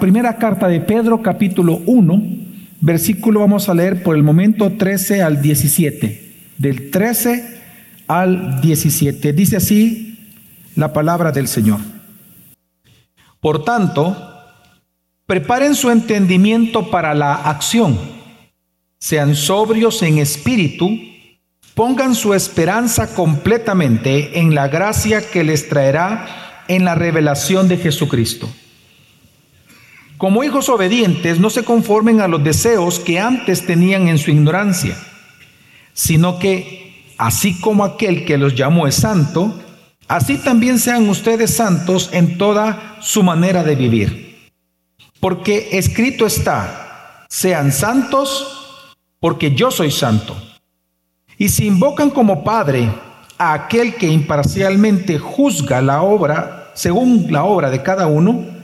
Primera carta de Pedro, capítulo 1, versículo vamos a leer por el momento 13 al 17. Del 13 al 17. Dice así la palabra del Señor. Por tanto, preparen su entendimiento para la acción. Sean sobrios en espíritu. Pongan su esperanza completamente en la gracia que les traerá en la revelación de Jesucristo. Como hijos obedientes, no se conformen a los deseos que antes tenían en su ignorancia, sino que, así como aquel que los llamó es santo, así también sean ustedes santos en toda su manera de vivir. Porque escrito está, sean santos porque yo soy santo. Y si invocan como Padre a aquel que imparcialmente juzga la obra según la obra de cada uno,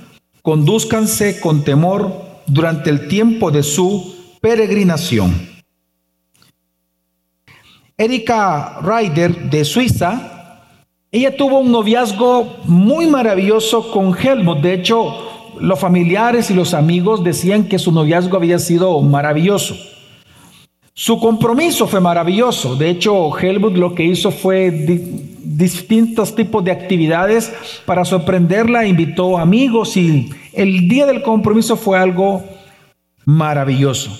condúzcanse con temor durante el tiempo de su peregrinación. Erika Ryder de Suiza, ella tuvo un noviazgo muy maravilloso con Helmut. De hecho, los familiares y los amigos decían que su noviazgo había sido maravilloso. Su compromiso fue maravilloso. De hecho, Helmut lo que hizo fue distintos tipos de actividades para sorprenderla, invitó amigos y el día del compromiso fue algo maravilloso.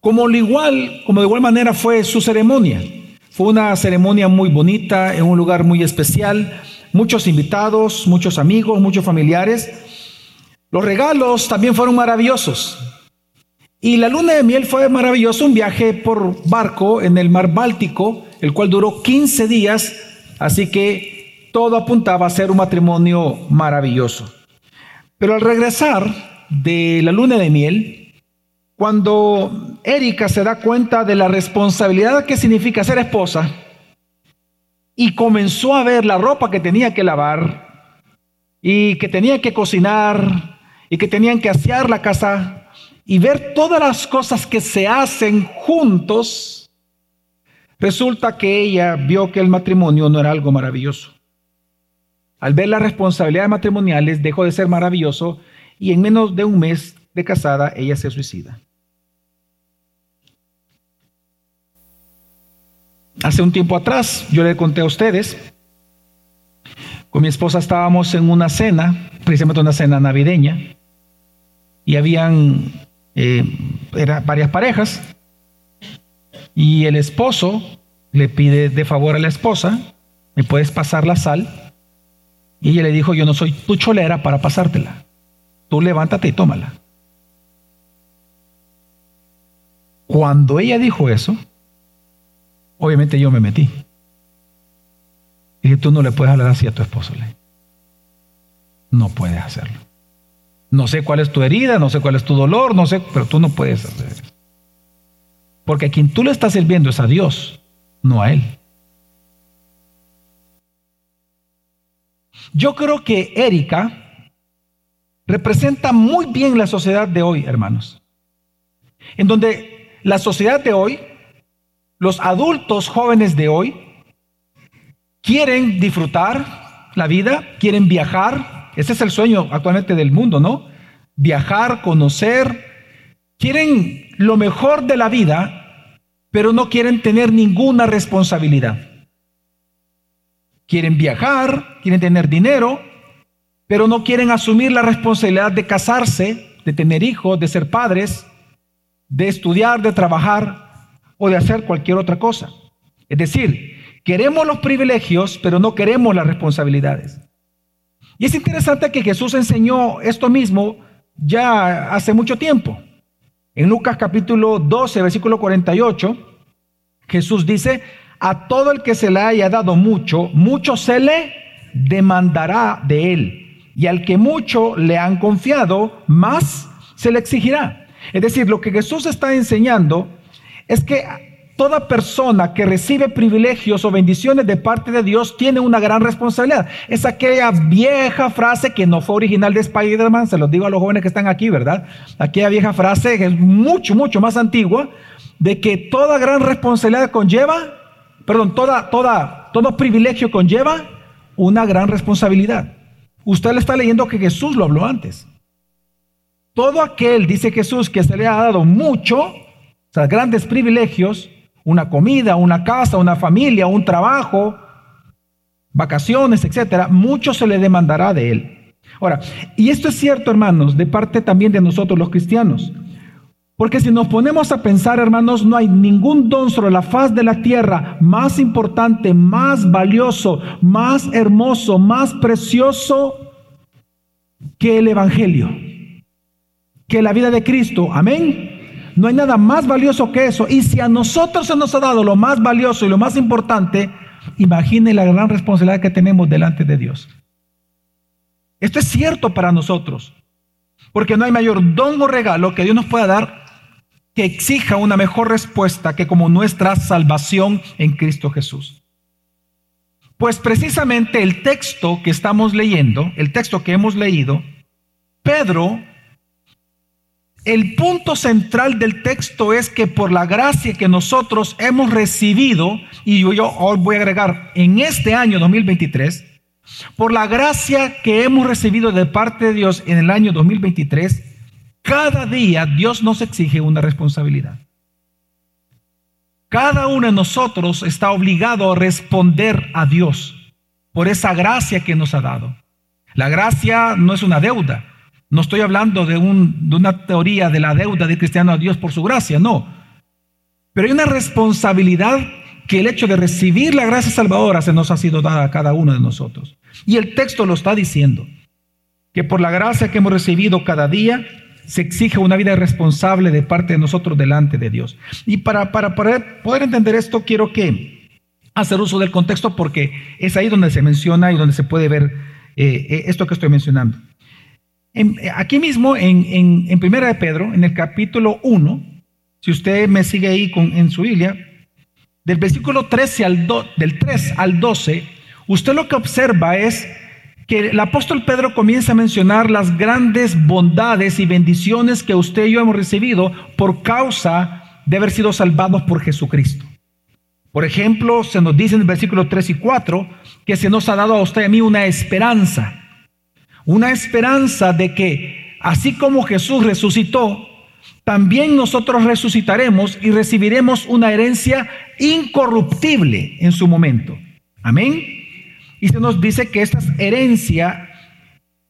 Como, igual, como de igual manera fue su ceremonia. Fue una ceremonia muy bonita, en un lugar muy especial, muchos invitados, muchos amigos, muchos familiares. Los regalos también fueron maravillosos. Y la luna de miel fue maravilloso, un viaje por barco en el mar Báltico, el cual duró 15 días, así que todo apuntaba a ser un matrimonio maravilloso. Pero al regresar de la luna de miel, cuando Erika se da cuenta de la responsabilidad que significa ser esposa, y comenzó a ver la ropa que tenía que lavar, y que tenía que cocinar, y que tenían que asear la casa, y ver todas las cosas que se hacen juntos, resulta que ella vio que el matrimonio no era algo maravilloso. Al ver las responsabilidades matrimoniales dejó de ser maravilloso y en menos de un mes de casada ella se suicida. Hace un tiempo atrás yo le conté a ustedes, con mi esposa estábamos en una cena, precisamente una cena navideña, y habían eh, eran varias parejas, y el esposo le pide de favor a la esposa, ¿me puedes pasar la sal? Y ella le dijo, yo no soy tu cholera para pasártela. Tú levántate y tómala. Cuando ella dijo eso, obviamente yo me metí. Y dije, tú no le puedes hablar así a tu esposo. No puedes hacerlo. No sé cuál es tu herida, no sé cuál es tu dolor, no sé, pero tú no puedes hacer eso. Porque a quien tú le estás sirviendo es a Dios, no a Él. Yo creo que Erika representa muy bien la sociedad de hoy, hermanos. En donde la sociedad de hoy, los adultos jóvenes de hoy, quieren disfrutar la vida, quieren viajar, ese es el sueño actualmente del mundo, ¿no? Viajar, conocer. Quieren lo mejor de la vida, pero no quieren tener ninguna responsabilidad. Quieren viajar, quieren tener dinero, pero no quieren asumir la responsabilidad de casarse, de tener hijos, de ser padres, de estudiar, de trabajar o de hacer cualquier otra cosa. Es decir, queremos los privilegios, pero no queremos las responsabilidades. Y es interesante que Jesús enseñó esto mismo ya hace mucho tiempo. En Lucas capítulo 12, versículo 48, Jesús dice, a todo el que se le haya dado mucho, mucho se le demandará de él. Y al que mucho le han confiado, más se le exigirá. Es decir, lo que Jesús está enseñando es que Toda persona que recibe privilegios o bendiciones de parte de Dios tiene una gran responsabilidad. Es aquella vieja frase que no fue original de Spider-Man, se los digo a los jóvenes que están aquí, ¿verdad? Aquella vieja frase que es mucho, mucho más antigua, de que toda gran responsabilidad conlleva, perdón, toda, toda, todo privilegio conlleva una gran responsabilidad. Usted le está leyendo que Jesús lo habló antes. todo aquel, dice Jesús, que se le ha dado mucho, o sea, grandes privilegios, una comida, una casa, una familia, un trabajo, vacaciones, etcétera, mucho se le demandará de él. Ahora, y esto es cierto, hermanos, de parte también de nosotros los cristianos. Porque si nos ponemos a pensar, hermanos, no hay ningún don sobre la faz de la tierra más importante, más valioso, más hermoso, más precioso que el Evangelio, que la vida de Cristo. Amén. No hay nada más valioso que eso. Y si a nosotros se nos ha dado lo más valioso y lo más importante, imagine la gran responsabilidad que tenemos delante de Dios. Esto es cierto para nosotros, porque no hay mayor don o regalo que Dios nos pueda dar que exija una mejor respuesta que como nuestra salvación en Cristo Jesús. Pues precisamente el texto que estamos leyendo, el texto que hemos leído, Pedro, el punto central del texto es que por la gracia que nosotros hemos recibido, y yo, hoy voy a agregar, en este año 2023, por la gracia que hemos recibido de parte de Dios en el año 2023, cada día Dios nos exige una responsabilidad. Cada uno de nosotros está obligado a responder a Dios por esa gracia que nos ha dado. La gracia no es una deuda. No estoy hablando de, una teoría de la deuda de cristiano a Dios por su gracia, no. Pero hay una responsabilidad que el hecho de recibir la gracia salvadora se nos ha sido dada a cada uno de nosotros. Y el texto lo está diciendo, que por la gracia que hemos recibido cada día, se exige una vida responsable de parte de nosotros delante de Dios. Y para, poder entender esto, quiero que hacer uso del contexto porque es ahí donde se menciona y donde se puede ver eh, eh, esto que estoy mencionando. Aquí mismo, en, en, en, Primera de Pedro, en el capítulo 1, si usted me sigue ahí con, en su Biblia, del versículo 13 al del 3 al 12, usted lo que observa es que el apóstol Pedro comienza a mencionar las grandes bondades y bendiciones que usted y yo hemos recibido por causa de haber sido salvados por Jesucristo. Por ejemplo, se nos dice en el versículo 3 y 4 que se nos ha dado a usted y a mí una esperanza. Una esperanza de que así como Jesús resucitó, también nosotros resucitaremos y recibiremos una herencia incorruptible en su momento. Amén. Y se nos dice que esta herencia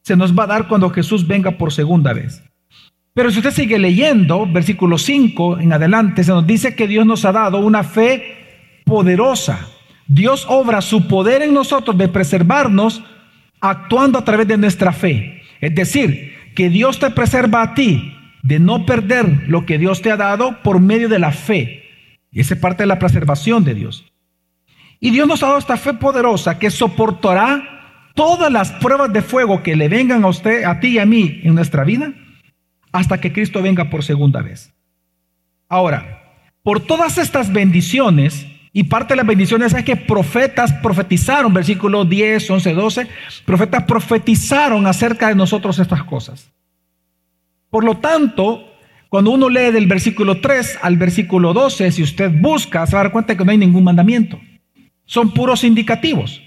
se nos va a dar cuando Jesús venga por segunda vez. Pero si usted sigue leyendo, versículo 5 en adelante, se nos dice que Dios nos ha dado una fe poderosa. Dios obra su poder en nosotros de preservarnos actuando a través de nuestra fe. Es decir, que Dios te preserva a ti de no perder lo que Dios te ha dado por medio de la fe. Y esa es parte de la preservación de Dios. Y Dios nos ha dado esta fe poderosa que soportará todas las pruebas de fuego que le vengan a usted, a ti y a mí en nuestra vida, hasta que Cristo venga por segunda vez. Ahora, por todas estas bendiciones, y parte de las bendiciones es que profetas profetizaron, versículo 10, 11, 12, profetas profetizaron acerca de nosotros estas cosas. Por lo tanto, cuando uno lee del versículo 3 al versículo 12, si usted busca, se va a dar cuenta que no hay ningún mandamiento son puros indicativos.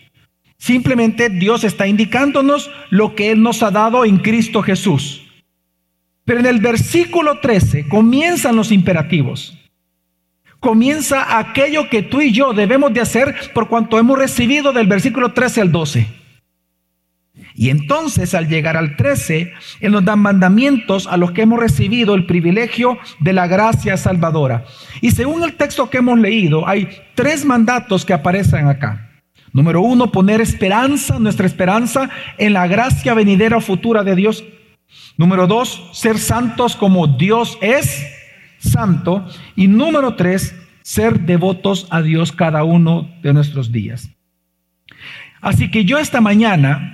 Simplemente Dios está indicándonos lo que Él nos ha dado en Cristo Jesús. Pero en el versículo 13 comienzan los imperativos. Comienza aquello que tú y yo debemos de hacer por cuanto hemos recibido del versículo 13 al 12. Y entonces al llegar al 13, Él nos da mandamientos a los que hemos recibido el privilegio de la gracia salvadora. Y según el texto que hemos leído, hay tres mandatos que aparecen acá. Número uno, poner esperanza, nuestra esperanza en la gracia venidera futura de Dios. Número dos, ser santos como Dios es santo. Y número tres, ser devotos a Dios cada uno de nuestros días. Así que yo esta mañana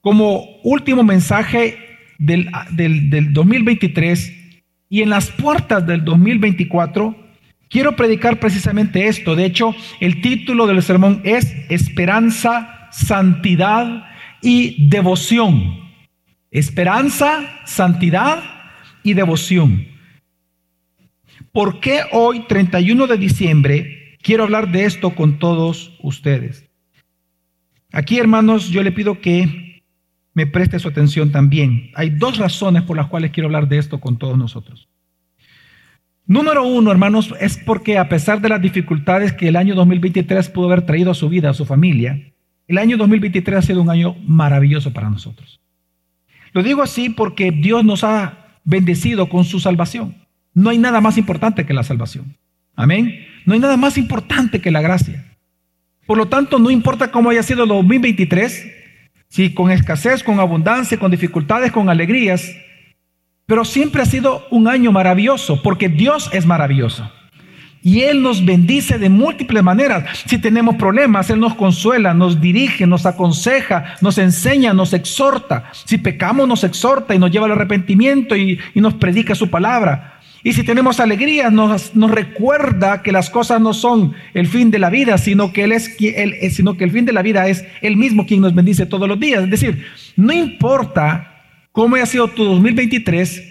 como último mensaje del, 2023 y en las puertas del 2024, quiero predicar precisamente esto. De hecho, el título del sermón es Esperanza, Santidad y Devoción. Esperanza, Santidad y Devoción. ¿Por qué hoy, 31 de diciembre, quiero hablar de esto con todos ustedes? Aquí, hermanos, yo le pido que me preste su atención también. Hay dos razones por las cuales quiero hablar de esto con todos nosotros. Número uno, hermanos, es porque a pesar de las dificultades que el año 2023 pudo haber traído a su vida, a su familia, el año 2023 ha sido un año maravilloso para nosotros. Lo digo así porque Dios nos ha bendecido con su salvación. No hay nada más importante que la salvación. Amén. No hay nada más importante que la gracia. Por lo tanto, no importa cómo haya sido el 2023, si con escasez, con abundancia, con dificultades, con alegrías, pero siempre ha sido un año maravilloso, porque Dios es maravilloso. Y Él nos bendice de múltiples maneras. Si tenemos problemas, Él nos consuela, nos dirige, nos aconseja, nos enseña, nos exhorta. Si pecamos, nos exhorta y nos lleva al arrepentimiento y, nos predica su palabra. Y si tenemos alegría, nos, nos, recuerda que las cosas no son el fin de la vida, sino que, él es, él, sino que el fin de la vida es Él mismo quien nos bendice todos los días. Es decir, no importa cómo haya sido tu 2023,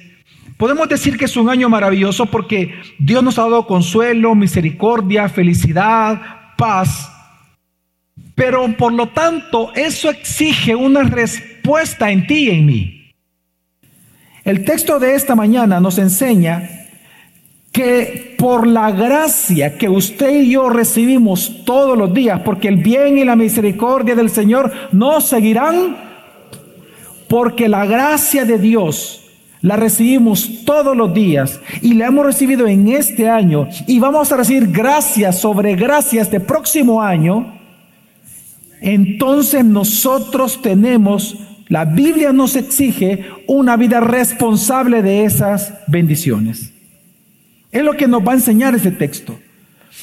Podemos decir que es un año maravilloso porque Dios nos ha dado consuelo, misericordia, felicidad, paz. Pero por lo tanto, eso exige una respuesta en ti y en mí. El texto de esta mañana nos enseña que por la gracia que usted y yo recibimos todos los días, porque el bien y la misericordia del Señor nos seguirán, porque la gracia de Dios la recibimos todos los días y la hemos recibido en este año y vamos a recibir gracias sobre gracias este próximo año, entonces nosotros tenemos, la Biblia nos exige una vida responsable de esas bendiciones. Es lo que nos va a enseñar ese texto.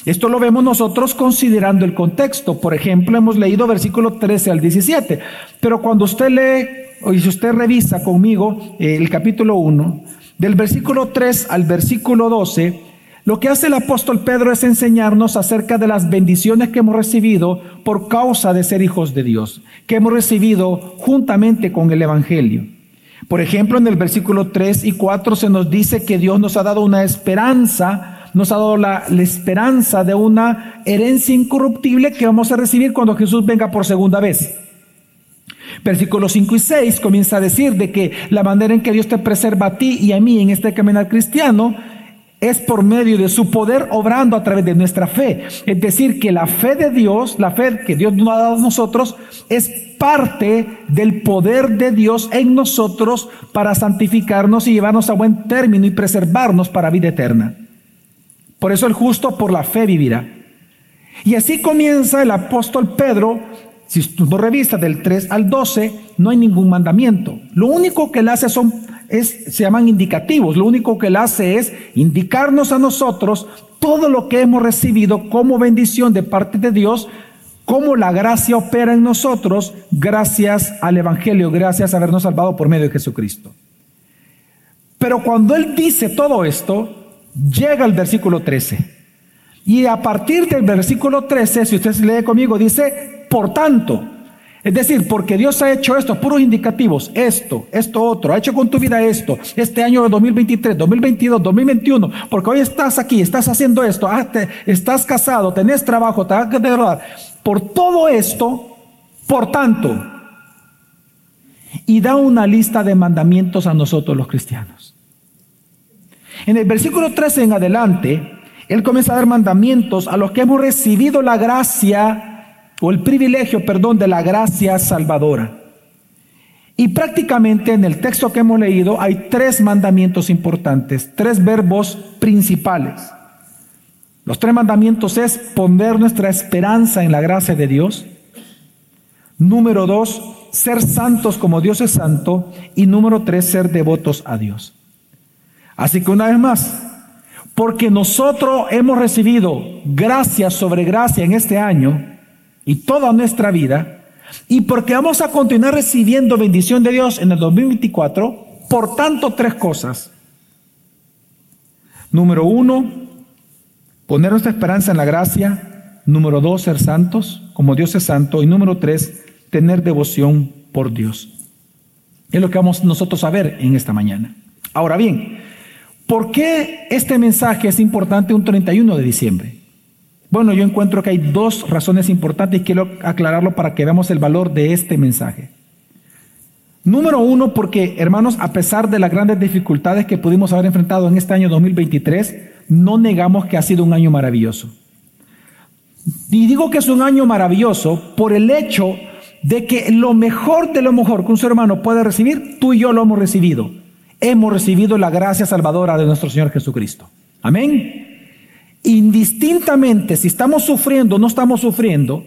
Esto lo vemos nosotros considerando el contexto. Por ejemplo, hemos leído versículo 13 al 17. Pero cuando usted lee y si usted revisa conmigo eh, el capítulo 1, del versículo 3 al versículo 12, lo que hace el apóstol Pedro es enseñarnos acerca de las bendiciones que hemos recibido por causa de ser hijos de Dios, que hemos recibido juntamente con el Evangelio. Por ejemplo, en el versículo 3 y 4 se nos dice que Dios nos ha dado una esperanza, nos ha dado la, esperanza de una herencia incorruptible que vamos a recibir cuando Jesús venga por segunda vez. Versículos 5 y 6 comienza a decir de que la manera en que Dios te preserva a ti y a mí en este caminar cristiano es por medio de su poder obrando a través de nuestra fe. Es decir, que la fe de Dios, la fe que Dios nos ha dado a nosotros, es parte del poder de Dios en nosotros para santificarnos y llevarnos a buen término y preservarnos para vida eterna. Por eso el justo por la fe vivirá. Y así comienza el apóstol Pedro si tú revisas del 3 al 12, no hay ningún mandamiento. Lo único que él hace son, es, se llaman indicativos. Lo único que él hace es indicarnos a nosotros todo lo que hemos recibido como bendición de parte de Dios, cómo la gracia opera en nosotros gracias al Evangelio, gracias a habernos salvado por medio de Jesucristo. Pero cuando él dice todo esto, llega el versículo 13. Y a partir del versículo 13, si usted lee conmigo, dice, por tanto, es decir, porque Dios ha hecho esto, puros indicativos, esto, esto otro, ha hecho con tu vida esto, este año de 2023, 2022, 2021, porque hoy estás aquí, estás haciendo esto, ah, estás casado, tenés trabajo, te vas a por todo esto, por tanto, y da una lista de mandamientos a nosotros los cristianos. En el versículo 13 en adelante, Él comienza a dar mandamientos a los que hemos recibido la gracia o el privilegio, perdón, de la gracia salvadora. Y prácticamente en el texto que hemos leído hay tres mandamientos importantes, tres verbos principales. Los tres mandamientos es poner nuestra esperanza en la gracia de Dios. Número dos, ser santos como Dios es santo. Y número tres, ser devotos a Dios. Así que una vez más, porque nosotros hemos recibido gracia sobre gracia en este año, y toda nuestra vida, y porque vamos a continuar recibiendo bendición de Dios en el 2024, por tanto, tres cosas. Número uno, poner nuestra esperanza en la gracia. Número dos, ser santos, como Dios es santo. Y número tres, tener devoción por Dios. Es lo que vamos nosotros a ver en esta mañana. Ahora bien, ¿por qué este mensaje es importante un 31 de diciembre? Bueno, yo encuentro que hay dos razones importantes y quiero aclararlo para que veamos el valor de este mensaje. Número uno, porque hermanos, a pesar de las grandes dificultades que pudimos haber enfrentado en este año 2023, no negamos que ha sido un año maravilloso. Y digo que es un año maravilloso por el hecho de que lo mejor de lo mejor que un ser humano puede recibir, tú y yo lo hemos recibido. Hemos recibido la gracia salvadora de nuestro Señor Jesucristo. Amén. Indistintamente si estamos sufriendo o no estamos sufriendo,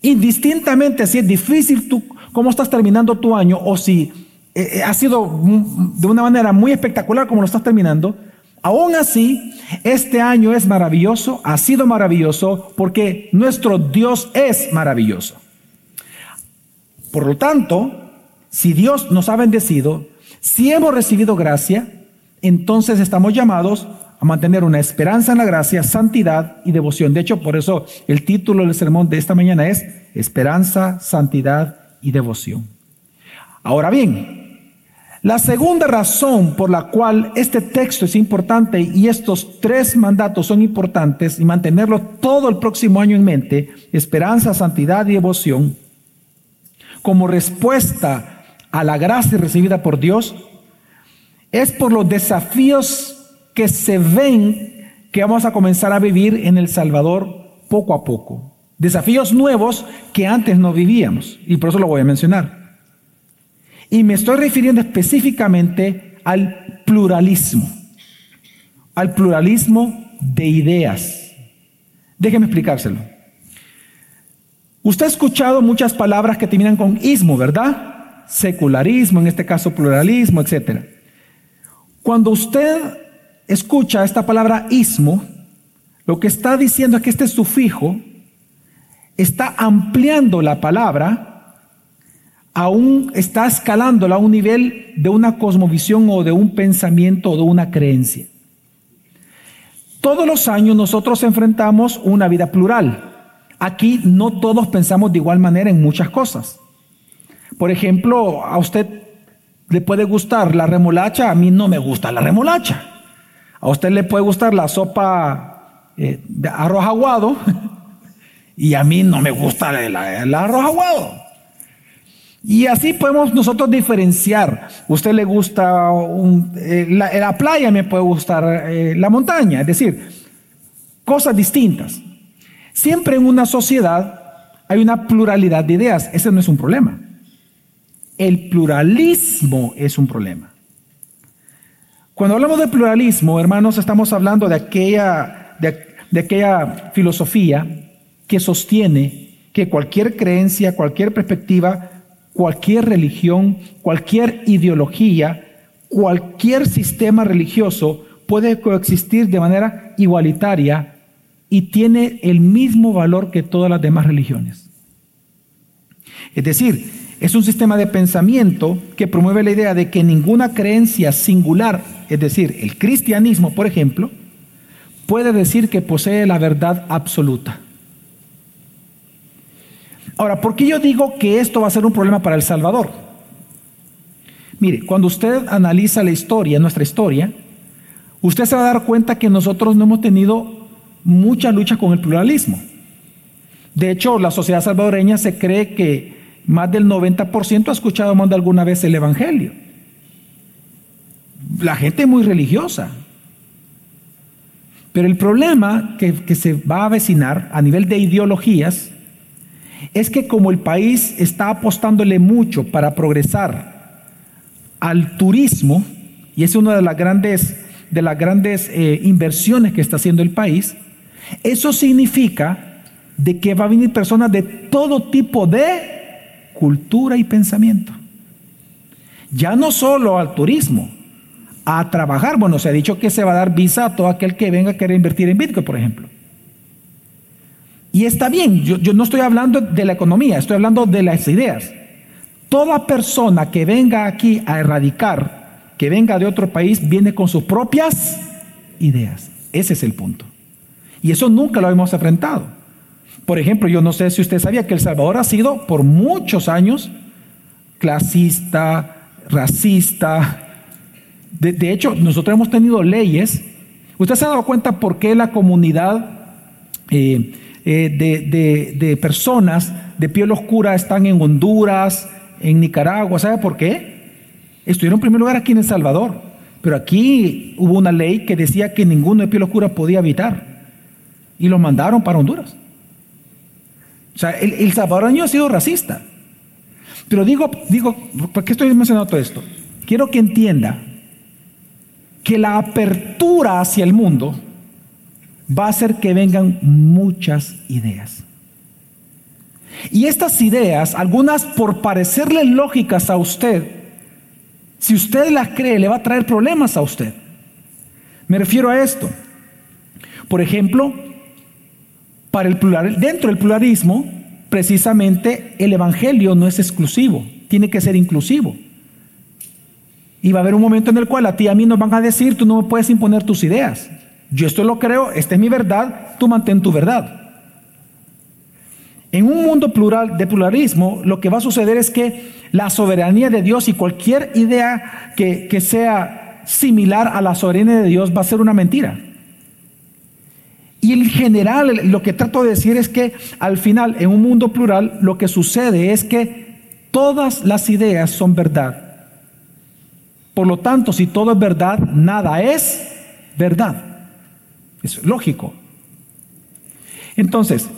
indistintamente si es difícil tú, cómo estás terminando tu año o si eh, eh, ha sido de una manera muy espectacular como lo estás terminando, aún así, este año es maravilloso, ha sido maravilloso porque nuestro Dios es maravilloso. Por lo tanto, si Dios nos ha bendecido, si hemos recibido gracia, entonces estamos llamados a mantener una esperanza en la gracia, santidad y devoción. De hecho, por eso el título del sermón de esta mañana es Esperanza, Santidad y Devoción. Ahora bien, la segunda razón por la cual este texto es importante y estos tres mandatos son importantes y mantenerlo todo el próximo año en mente, esperanza, santidad y devoción, como respuesta a la gracia recibida por Dios, es por los desafíos que se ven que vamos a comenzar a vivir en El Salvador poco a poco. Desafíos nuevos que antes no vivíamos. Y por eso lo voy a mencionar. Y me estoy refiriendo específicamente al pluralismo. Al pluralismo de ideas. Déjeme explicárselo. Usted ha escuchado muchas palabras que terminan con ismo, ¿verdad? Secularismo, en este caso pluralismo, etc. Cuando usted escucha esta palabra ismo, lo que está diciendo es que este sufijo está ampliando la palabra, aún está escalándola a un nivel de una cosmovisión o de un pensamiento o de una creencia. Todos los años nosotros enfrentamos una vida plural. Aquí no todos pensamos de igual manera en muchas cosas. Por ejemplo, a usted le puede gustar la remolacha, a mí no me gusta la remolacha. A usted le puede gustar la sopa eh, de arroz aguado y a mí no me gusta el, arroz aguado. Y así podemos nosotros diferenciar. Usted le gusta eh, la, playa, me puede gustar eh, la montaña. Es decir, cosas distintas. Siempre en una sociedad hay una pluralidad de ideas. Ese no es un problema. El pluralismo es un problema. Cuando hablamos de pluralismo, hermanos, estamos hablando de aquella, de, aquella filosofía que sostiene que cualquier creencia, cualquier perspectiva, cualquier religión, cualquier ideología, cualquier sistema religioso puede coexistir de manera igualitaria y tiene el mismo valor que todas las demás religiones. Es decir, es un sistema de pensamiento que promueve la idea de que ninguna creencia singular, es decir, el cristianismo, por ejemplo, puede decir que posee la verdad absoluta. Ahora, ¿por qué yo digo que esto va a ser un problema para El Salvador? Mire, cuando usted analiza la historia, nuestra historia, usted se va a dar cuenta que nosotros no hemos tenido mucha lucha con el pluralismo. De hecho, la sociedad salvadoreña se cree que más del 90% ha escuchado más alguna vez el Evangelio. La gente es muy religiosa. Pero el problema que, que se va a avecinar a nivel de ideologías es que como el país está apostándole mucho para progresar al turismo, y es una de las grandes, de las grandes eh, inversiones que está haciendo el país, eso significa de que va a venir personas de todo tipo de cultura y pensamiento. Ya no solo al turismo, a trabajar. Bueno, se ha dicho que se va a dar visa a todo aquel que venga a querer invertir en Bitcoin, por ejemplo. Y está bien, yo, yo no estoy hablando de la economía, estoy hablando de las ideas. Toda persona que venga aquí a erradicar, que venga de otro país, viene con sus propias ideas. Ese es el punto. Y eso nunca lo hemos enfrentado. Por ejemplo, yo no sé si usted sabía que El Salvador ha sido por muchos años clasista, racista. De, hecho, nosotros hemos tenido leyes. ¿Usted se ha dado cuenta por qué la comunidad eh, eh, de, personas de piel oscura están en Honduras, en Nicaragua? ¿Sabe por qué? estuvieron en primer lugar aquí en El Salvador, pero aquí hubo una ley que decía que ninguno de piel oscura podía habitar y los mandaron para Honduras. O sea, el, el salvadoreño ha sido racista. Pero digo, digo, ¿por qué estoy mencionando todo esto? Quiero que entienda que la apertura hacia el mundo va a hacer que vengan muchas ideas. Y estas ideas, algunas por parecerle lógicas a usted, si usted las cree, le va a traer problemas a usted. Me refiero a esto. Por ejemplo, para el plural, dentro del pluralismo, precisamente el evangelio no es exclusivo, tiene que ser inclusivo. Y va a haber un momento en el cual a ti y a mí nos van a decir, tú no me puedes imponer tus ideas. Yo esto lo creo, esta es mi verdad, tú mantén tu verdad. En un mundo plural de pluralismo, lo que va a suceder es que la soberanía de Dios y cualquier idea que, que sea similar a la soberanía de Dios va a ser una mentira. Y en general, lo que trato de decir es que al final, en un mundo plural, lo que sucede es que todas las ideas son verdad. Por lo tanto, si todo es verdad, nada es verdad. Es lógico. Entonces,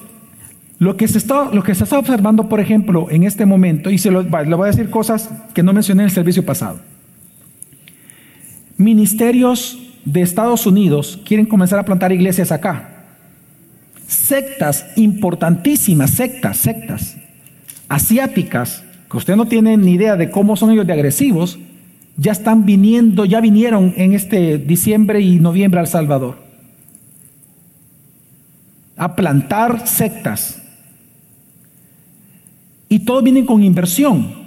lo que, se está, lo que se está observando, por ejemplo, en este momento, y se lo, le voy a decir cosas que no mencioné en el servicio pasado. Ministerios de Estados Unidos quieren comenzar a plantar iglesias acá. Sectas importantísimas, sectas, sectas asiáticas, que usted no tiene ni idea de cómo son ellos de agresivos, ya están viniendo, ya vinieron en este diciembre y noviembre al Salvador a plantar sectas. Y todos vienen con inversión.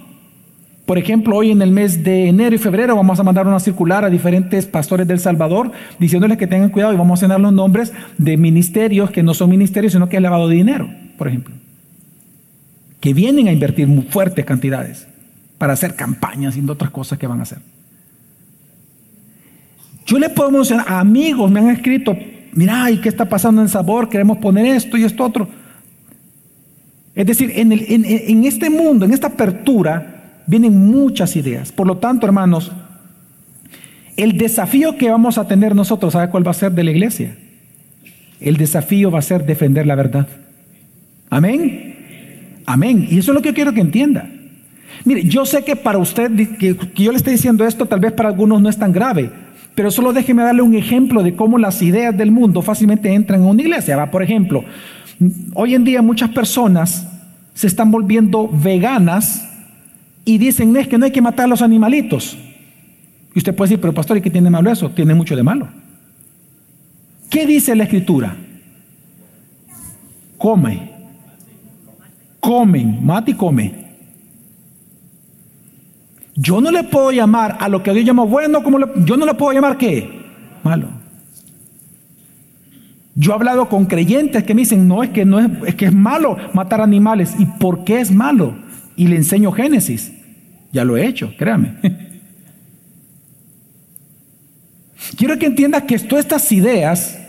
Por ejemplo, hoy en el mes de enero y febrero vamos a mandar una circular a diferentes pastores del Salvador diciéndoles que tengan cuidado y vamos a tener los nombres de ministerios que no son ministerios, sino que es lavado de dinero, por ejemplo. Que vienen a invertir muy fuertes cantidades para hacer campañas y otras cosas que van a hacer. Yo le puedo mencionar, amigos me han escrito, mira, ¿y qué está pasando en sabor? Queremos poner esto y esto otro. Es decir, en, en este mundo, en esta apertura, vienen muchas ideas. Por lo tanto, hermanos, el desafío que vamos a tener nosotros, ¿sabe cuál va a ser de la iglesia? El desafío va a ser defender la verdad. Amén. Amén. Y eso es lo que yo quiero que entienda. Mire, yo sé que para usted, que, yo le estoy diciendo esto, tal vez para algunos no es tan grave. Pero solo déjeme darle un ejemplo de cómo las ideas del mundo fácilmente entran en una iglesia. ¿va? Por ejemplo, hoy en día muchas personas se están volviendo veganas y dicen, es que no hay que matar a los animalitos. Y usted puede decir, pero pastor, ¿y qué tiene malo eso? Tiene mucho de malo. ¿Qué dice la escritura? Come. Comen, mate y come. Yo no le puedo llamar a lo que Dios llama bueno, como yo no le puedo llamar qué? Malo. Yo he hablado con creyentes que me dicen, no, es que, no es, es que es malo matar animales. ¿Y por qué es malo? Y le enseño Génesis. Ya lo he hecho, créame. Quiero que entiendas que todas estas ideas,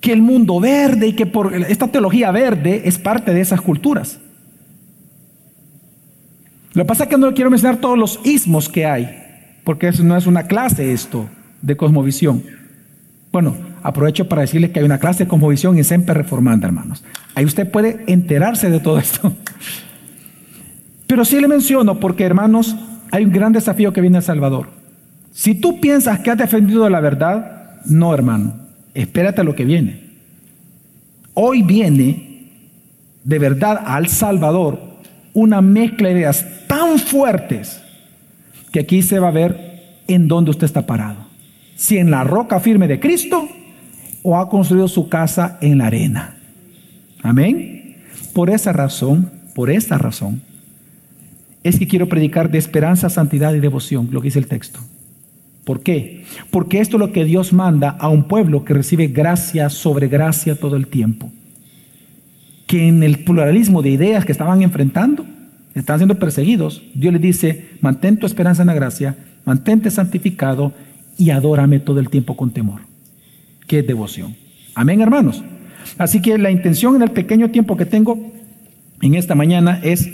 que el mundo verde y que por esta teología verde es parte de esas culturas. Lo que pasa es que no quiero mencionar todos los ismos que hay, porque eso no es una clase esto de cosmovisión. Bueno, aprovecho para decirles que hay una clase de cosmovisión en Semper Reformanda, hermanos. Ahí usted puede enterarse de todo esto. Pero sí le menciono porque, hermanos, hay un gran desafío que viene a Salvador. Si tú piensas que has defendido la verdad, no, hermano. Espérate a lo que viene. Hoy viene de verdad al Salvador una mezcla de ideas tan fuertes que aquí se va a ver en dónde usted está parado. Si en la roca firme de Cristo o ha construido su casa en la arena. Amén. Por esa razón, por esta razón, es que quiero predicar de esperanza, santidad y devoción, lo que dice el texto. ¿Por qué? Porque esto es lo que Dios manda a un pueblo que recibe gracia sobre gracia todo el tiempo que en el pluralismo de ideas que estaban enfrentando, estaban siendo perseguidos, Dios les dice, mantén tu esperanza en la gracia, mantente santificado y adórame todo el tiempo con temor. Qué devoción. Amén, hermanos. Así que la intención en el pequeño tiempo que tengo en esta mañana es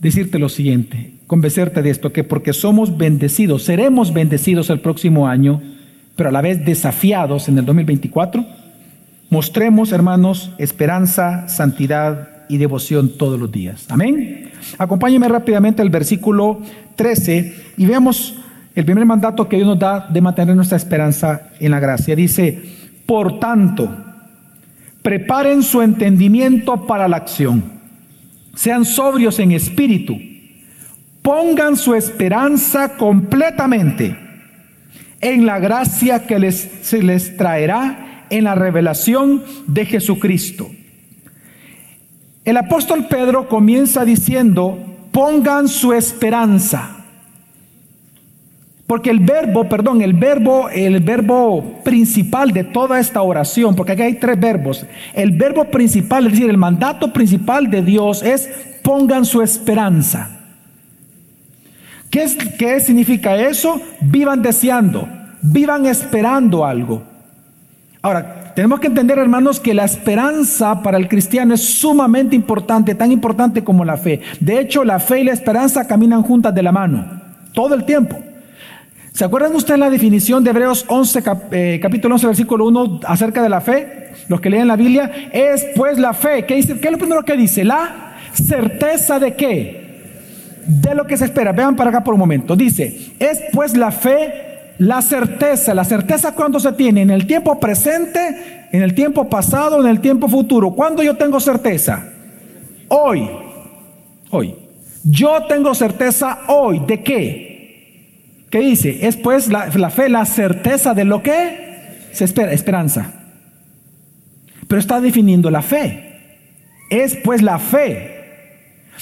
decirte lo siguiente, convencerte de esto, que porque somos bendecidos, seremos bendecidos el próximo año, pero a la vez desafiados en el 2024, mostremos, hermanos, esperanza, santidad y devoción todos los días. Amén. Acompáñeme rápidamente al versículo 13 y veamos el primer mandato que Dios nos da de mantener nuestra esperanza en la gracia. Dice, por tanto, preparen su entendimiento para la acción, sean sobrios en espíritu, pongan su esperanza completamente en la gracia que les, se les traerá en la revelación de Jesucristo el apóstol Pedro comienza diciendo, pongan su esperanza. Porque el verbo, perdón, el verbo, el verbo principal de toda esta oración, porque aquí hay tres verbos. El verbo principal, es decir, el mandato principal de Dios es pongan su esperanza. ¿Qué, qué significa eso? Vivan deseando, vivan esperando algo. Ahora, tenemos que entender, hermanos, que la esperanza para el cristiano es sumamente importante, tan importante como la fe. De hecho, la fe y la esperanza caminan juntas de la mano, todo el tiempo. ¿Se acuerdan ustedes la definición de Hebreos 11, eh, capítulo 11, versículo 1 acerca de la fe? Los que leen la Biblia, es pues la fe. ¿Qué, dice? ¿Qué es lo primero que dice? La certeza de qué? De lo que se espera. Vean para acá por un momento. Dice, es pues la fe la certeza, la certeza cuando se tiene en el tiempo presente, en el tiempo pasado, en el tiempo futuro. ¿Cuándo yo tengo certeza? Hoy. Hoy. Yo tengo certeza hoy. ¿De qué? ¿Qué dice? Es pues la, fe, la certeza de lo que se espera, esperanza. Pero está definiendo la fe. Es pues la fe.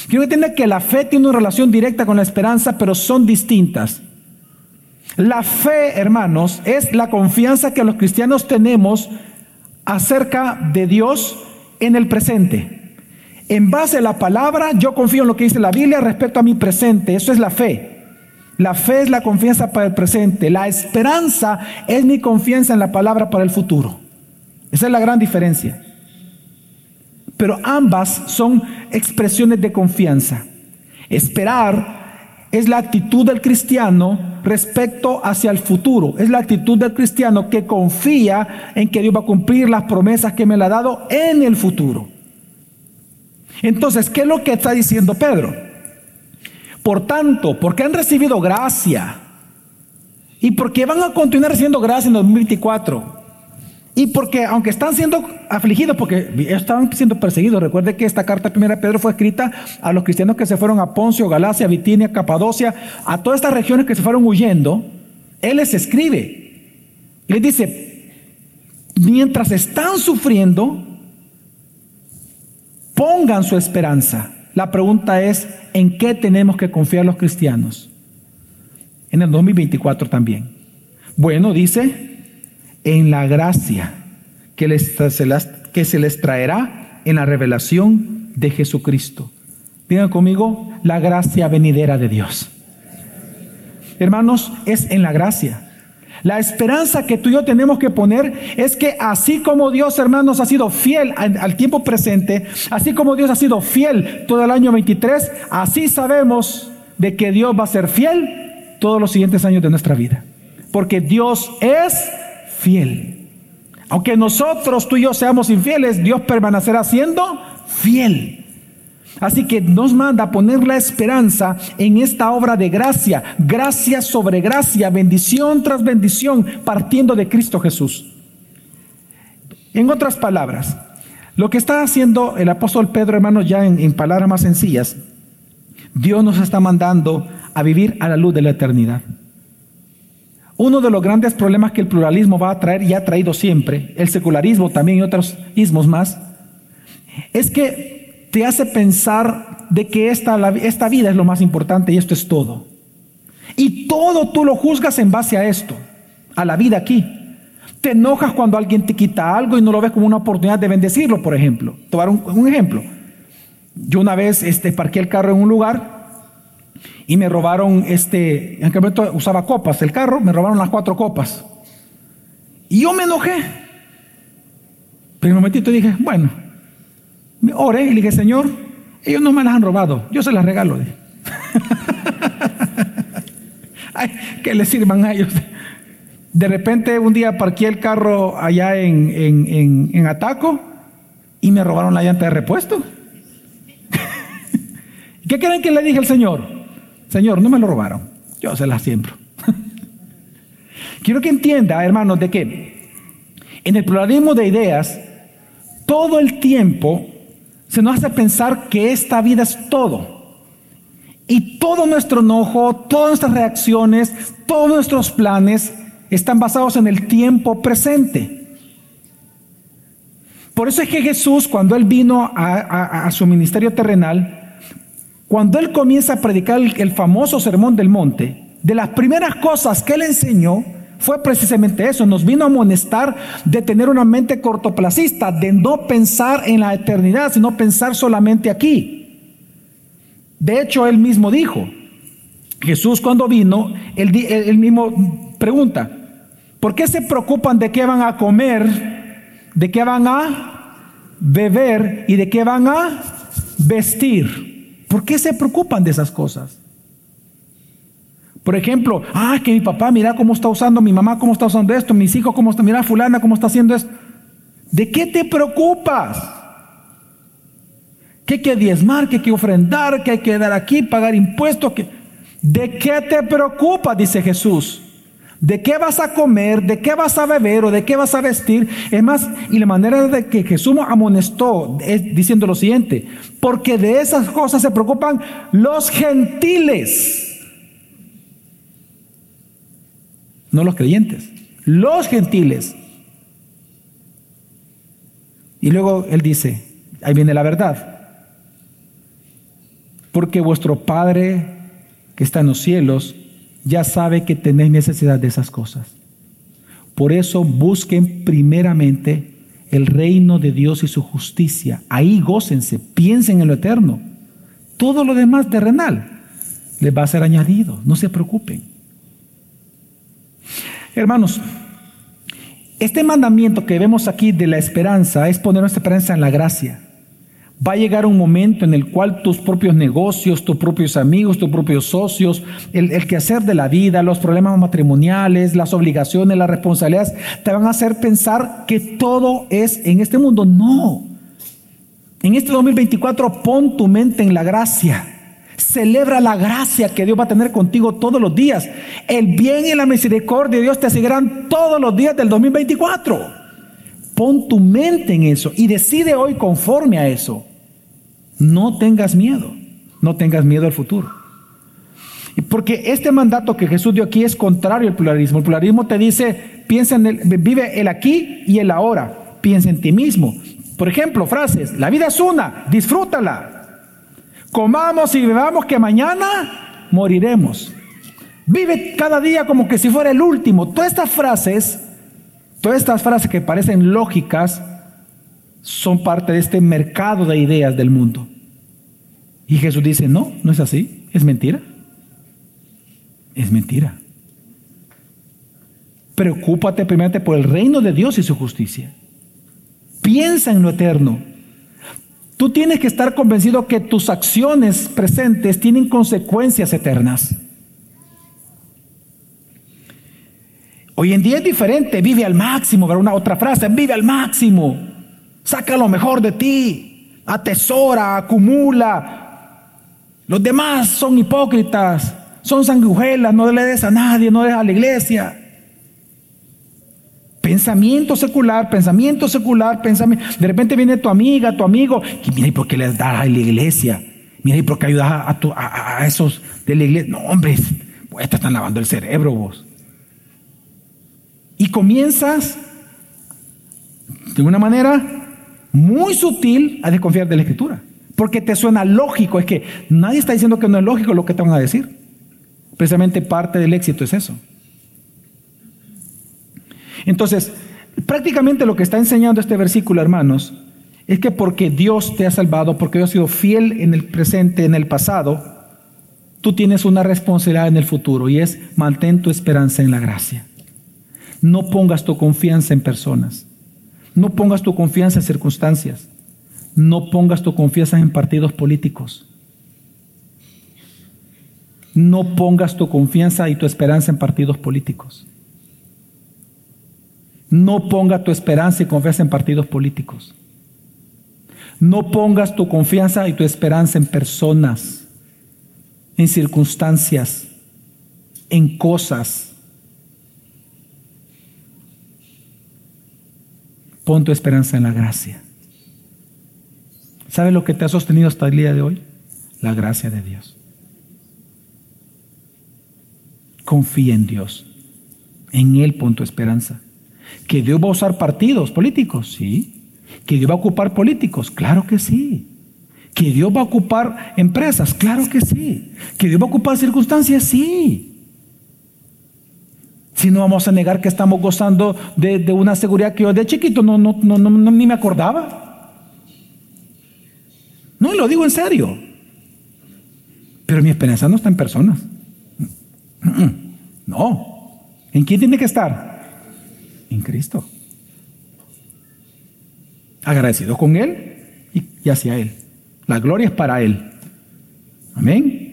Quiero entender que la fe tiene una relación directa con la esperanza, pero son distintas. La fe, hermanos, es la confianza que los cristianos tenemos acerca de Dios en el presente. En base a la palabra, yo confío en lo que dice la Biblia respecto a mi presente. Eso es la fe. La fe es la confianza para el presente. La esperanza es mi confianza en la palabra para el futuro. Esa es la gran diferencia. Pero ambas son expresiones de confianza. Esperar es la actitud del cristiano respecto hacia el futuro. Es la actitud del cristiano que confía en que Dios va a cumplir las promesas que me le ha dado en el futuro. Entonces, ¿qué es lo que está diciendo Pedro? Por tanto, porque han recibido gracia y porque van a continuar recibiendo gracia en 2024, y porque, aunque están siendo afligidos, porque estaban siendo perseguidos, recuerde que esta carta primera de Pedro fue escrita a los cristianos que se fueron a Poncio, Galacia, Bitinia, Capadocia, a todas estas regiones que se fueron huyendo. Él les escribe les dice: mientras están sufriendo, pongan su esperanza. La pregunta es: ¿en qué tenemos que confiar los cristianos? En el 2024 también. Bueno, dice en la gracia que, les, que se les traerá en la revelación de Jesucristo. Digan conmigo, la gracia venidera de Dios. Hermanos, es en la gracia. La esperanza que tú y yo tenemos que poner es que así como Dios, hermanos, ha sido fiel al, tiempo presente, así como Dios ha sido fiel todo el año 23, así sabemos de que Dios va a ser fiel todos los siguientes años de nuestra vida. Porque Dios es fiel. Aunque nosotros, tú y yo seamos infieles, Dios permanecerá siendo fiel. Así que nos manda a poner la esperanza en esta obra de gracia, gracia sobre gracia, bendición tras bendición, partiendo de Cristo Jesús. En otras palabras, lo que está haciendo el apóstol Pedro, hermanos, ya en, en palabras más sencillas, Dios nos está mandando a vivir a la luz de la eternidad. Uno de los grandes problemas que el pluralismo va a traer y ha traído siempre, el secularismo también y otros ismos más, es que te hace pensar de que esta, esta vida es lo más importante y esto es todo. Y todo tú lo juzgas en base a esto, a la vida aquí. Te enojas cuando alguien te quita algo y no lo ves como una oportunidad de bendecirlo, por ejemplo. Tomar un, un ejemplo. Yo una vez este, parqué el carro en un lugar y me robaron, este, en aquel momento usaba copas el carro, me robaron las cuatro copas. Y yo me enojé. Pero en un momentito dije, bueno, oré y le dije, Señor, Ellos no me las han robado, yo se las regalo. Ay, que les sirvan a ellos. De repente un día parqué el carro allá en, en Ataco y me robaron la llanta de repuesto. ¿Qué creen que le dije al Señor? Señor, no me lo robaron, yo se las siembro. Quiero que entienda, hermanos, de que en el pluralismo de ideas, todo el tiempo se nos hace pensar que esta vida es todo. Y todo nuestro enojo, todas nuestras reacciones, todos nuestros planes están basados en el tiempo presente. Por eso es que Jesús, cuando Él vino a, su ministerio terrenal, cuando Él comienza a predicar el, famoso sermón del monte, de las primeras cosas que Él enseñó fue precisamente eso, nos vino a amonestar de tener una mente cortoplacista, de no pensar en la eternidad, sino pensar solamente aquí. De hecho, él mismo dijo, Jesús cuando vino, él, mismo pregunta, ¿por qué se preocupan de qué van a comer, de qué van a beber y de qué van a vestir? ¿Por qué se preocupan de esas cosas? Por ejemplo, ah, que mi papá, mira cómo está usando, mi mamá cómo está usando esto, mis hijos cómo están, mira fulana cómo está haciendo esto. ¿De qué te preocupas? que hay que diezmar, que hay que ofrendar, que hay que dar aquí, pagar impuestos. Que... ¿De qué te preocupa? Dice Jesús. ¿De qué vas a comer? ¿De qué vas a beber? ¿O de qué vas a vestir? Es más, y la manera de que Jesús amonestó es diciendo lo siguiente, porque de esas cosas se preocupan los gentiles, no los creyentes, los gentiles. Y luego él dice, ahí viene la verdad, porque vuestro Padre que está en los cielos ya sabe que tenéis necesidad de esas cosas. Por eso busquen primeramente el reino de Dios y su justicia. Ahí gócense, piensen en lo eterno. Todo lo demás terrenal les va a ser añadido, no se preocupen. Hermanos, este mandamiento que vemos aquí de la esperanza es poner nuestra esperanza en la gracia. Va a llegar un momento en el cual tus propios negocios, tus propios amigos, tus propios socios, el, quehacer de la vida, los problemas matrimoniales, las obligaciones, las responsabilidades, te van a hacer pensar que todo es en este mundo. No. En este 2024 pon tu mente en la gracia. Celebra la gracia que Dios va a tener contigo todos los días. El bien y la misericordia de Dios te seguirán todos los días del 2024. Pon tu mente en eso y decide hoy conforme a eso. No tengas miedo, no tengas miedo al futuro. Porque este mandato que Jesús dio aquí es contrario al pluralismo. El pluralismo te dice, piensa en el, vive el aquí y el ahora. Piensa en ti mismo. Por ejemplo, frases, la vida es una, disfrútala. Comamos y bebamos que mañana moriremos. Vive cada día como que si fuera el último. Todas estas frases, todas estas frases que parecen lógicas, son parte de este mercado de ideas del mundo. Y Jesús dice, no, no es así, es mentira. Es mentira. Preocúpate primeramente por el reino de Dios y su justicia. Piensa en lo eterno. Tú tienes que estar convencido que tus acciones presentes tienen consecuencias eternas. Hoy en día es diferente, vive al máximo, pero una otra frase, vive al máximo. Saca lo mejor de ti. Atesora, acumula. Los demás son hipócritas, son sanguijuelas, no le des a nadie, no des a la iglesia. Pensamiento secular, pensamiento secular, pensamiento. De repente viene tu amiga, tu amigo, y mira, ¿y por qué les das a la iglesia? Mira, ¿y por qué ayudas a, esos de la iglesia? No, hombre, pues te están lavando el cerebro vos. Y comienzas, de una manera, muy sutil a desconfiar de la escritura. Porque te suena lógico. Es que nadie está diciendo que no es lógico lo que te van a decir. Precisamente parte del éxito es eso. Entonces, prácticamente lo que está enseñando este versículo, hermanos, es que porque Dios te ha salvado, porque Dios ha sido fiel en el presente, en el pasado, tú tienes una responsabilidad en el futuro y es mantén tu esperanza en la gracia. No pongas tu confianza en personas. No pongas tu confianza en circunstancias. no pongas tu confianza en partidos políticos. No pongas tu confianza y tu esperanza en partidos políticos. No pongas tu esperanza y confianza en partidos políticos. No pongas tu confianza y tu esperanza en personas, en circunstancias, en cosas. Pon tu esperanza en la gracia. ¿Sabe lo que te ha sostenido hasta el día de hoy? La gracia de Dios. Confía en Dios. En Él pon tu esperanza. Que Dios va a usar partidos políticos, sí. Que Dios va a ocupar políticos, claro que sí. Que Dios va a ocupar empresas, claro que sí. Que Dios va a ocupar circunstancias, sí. Si no vamos a negar que estamos gozando de, una seguridad que yo de chiquito no, ni me acordaba. No, lo digo en serio. Pero mi esperanza no está en personas. No. ¿En quién tiene que estar? En Cristo. Agradecido con Él y hacia Él. La gloria es para Él. Amén.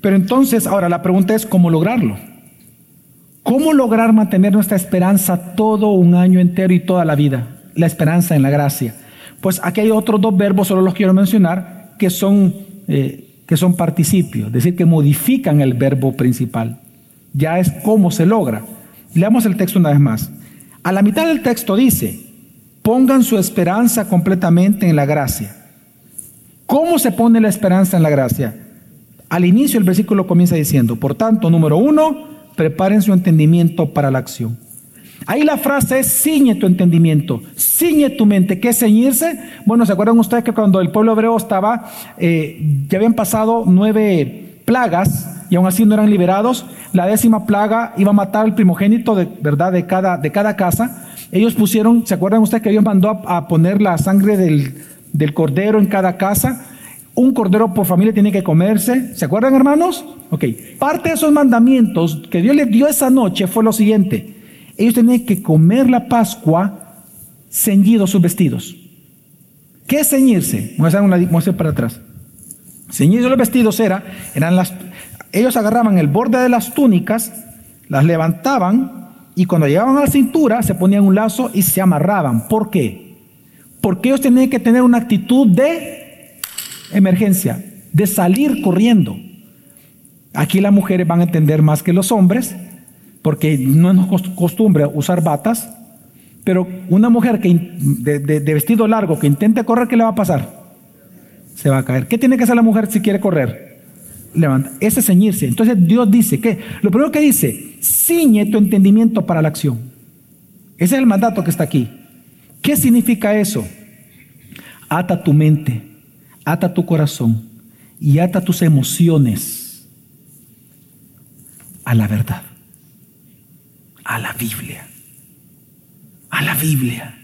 Pero entonces, ahora la pregunta es cómo lograrlo. ¿Cómo lograr mantener nuestra esperanza todo un año entero y toda la vida? La esperanza en la gracia. Pues aquí hay otros dos verbos, solo los quiero mencionar, que son, eh, que son participios, es decir, que modifican el verbo principal. Ya es cómo se logra. Leamos el texto una vez más. A la mitad del texto dice, pongan su esperanza completamente en la gracia. ¿Cómo se pone la esperanza en la gracia? Al inicio el versículo comienza diciendo, por tanto, número uno, preparen su entendimiento para la acción. Ahí la frase es ciñe tu entendimiento, ciñe tu mente. ¿Qué es ceñirse? Bueno, ¿se acuerdan ustedes que cuando el pueblo hebreo estaba, eh, ya habían pasado nueve plagas y aún así no eran liberados? La décima plaga iba a matar al primogénito de, ¿verdad? de, cada, de cada casa. Ellos pusieron, ¿se acuerdan ustedes que Dios mandó a, poner la sangre del, del cordero en cada casa? un cordero por familia tiene que comerse. ¿Se acuerdan, hermanos? Ok. Parte de esos mandamientos que Dios les dio esa noche fue lo siguiente. Ellos tenían que comer la Pascua ceñidos sus vestidos. ¿Qué es ceñirse? Voy a hacer, una, para atrás. Ceñidos los vestidos era, eran las, ellos agarraban el borde de las túnicas, las levantaban y cuando llegaban a la cintura se ponían un lazo y se amarraban. ¿Por qué? Porque ellos tenían que tener una actitud de emergencia, de salir corriendo. Aquí las mujeres van a entender más que los hombres, porque no es costumbre usar batas, pero una mujer que de, vestido largo que intente correr, ¿qué le va a pasar? Se va a caer. ¿Qué tiene que hacer la mujer si quiere correr? Levanta. Ese es ceñirse. Entonces Dios dice que, lo primero que dice, ciñe tu entendimiento para la acción. Ese es el mandato que está aquí. ¿Qué significa eso? Ata tu mente ata tu corazón y ata tus emociones a la verdad, a la Biblia, a la Biblia.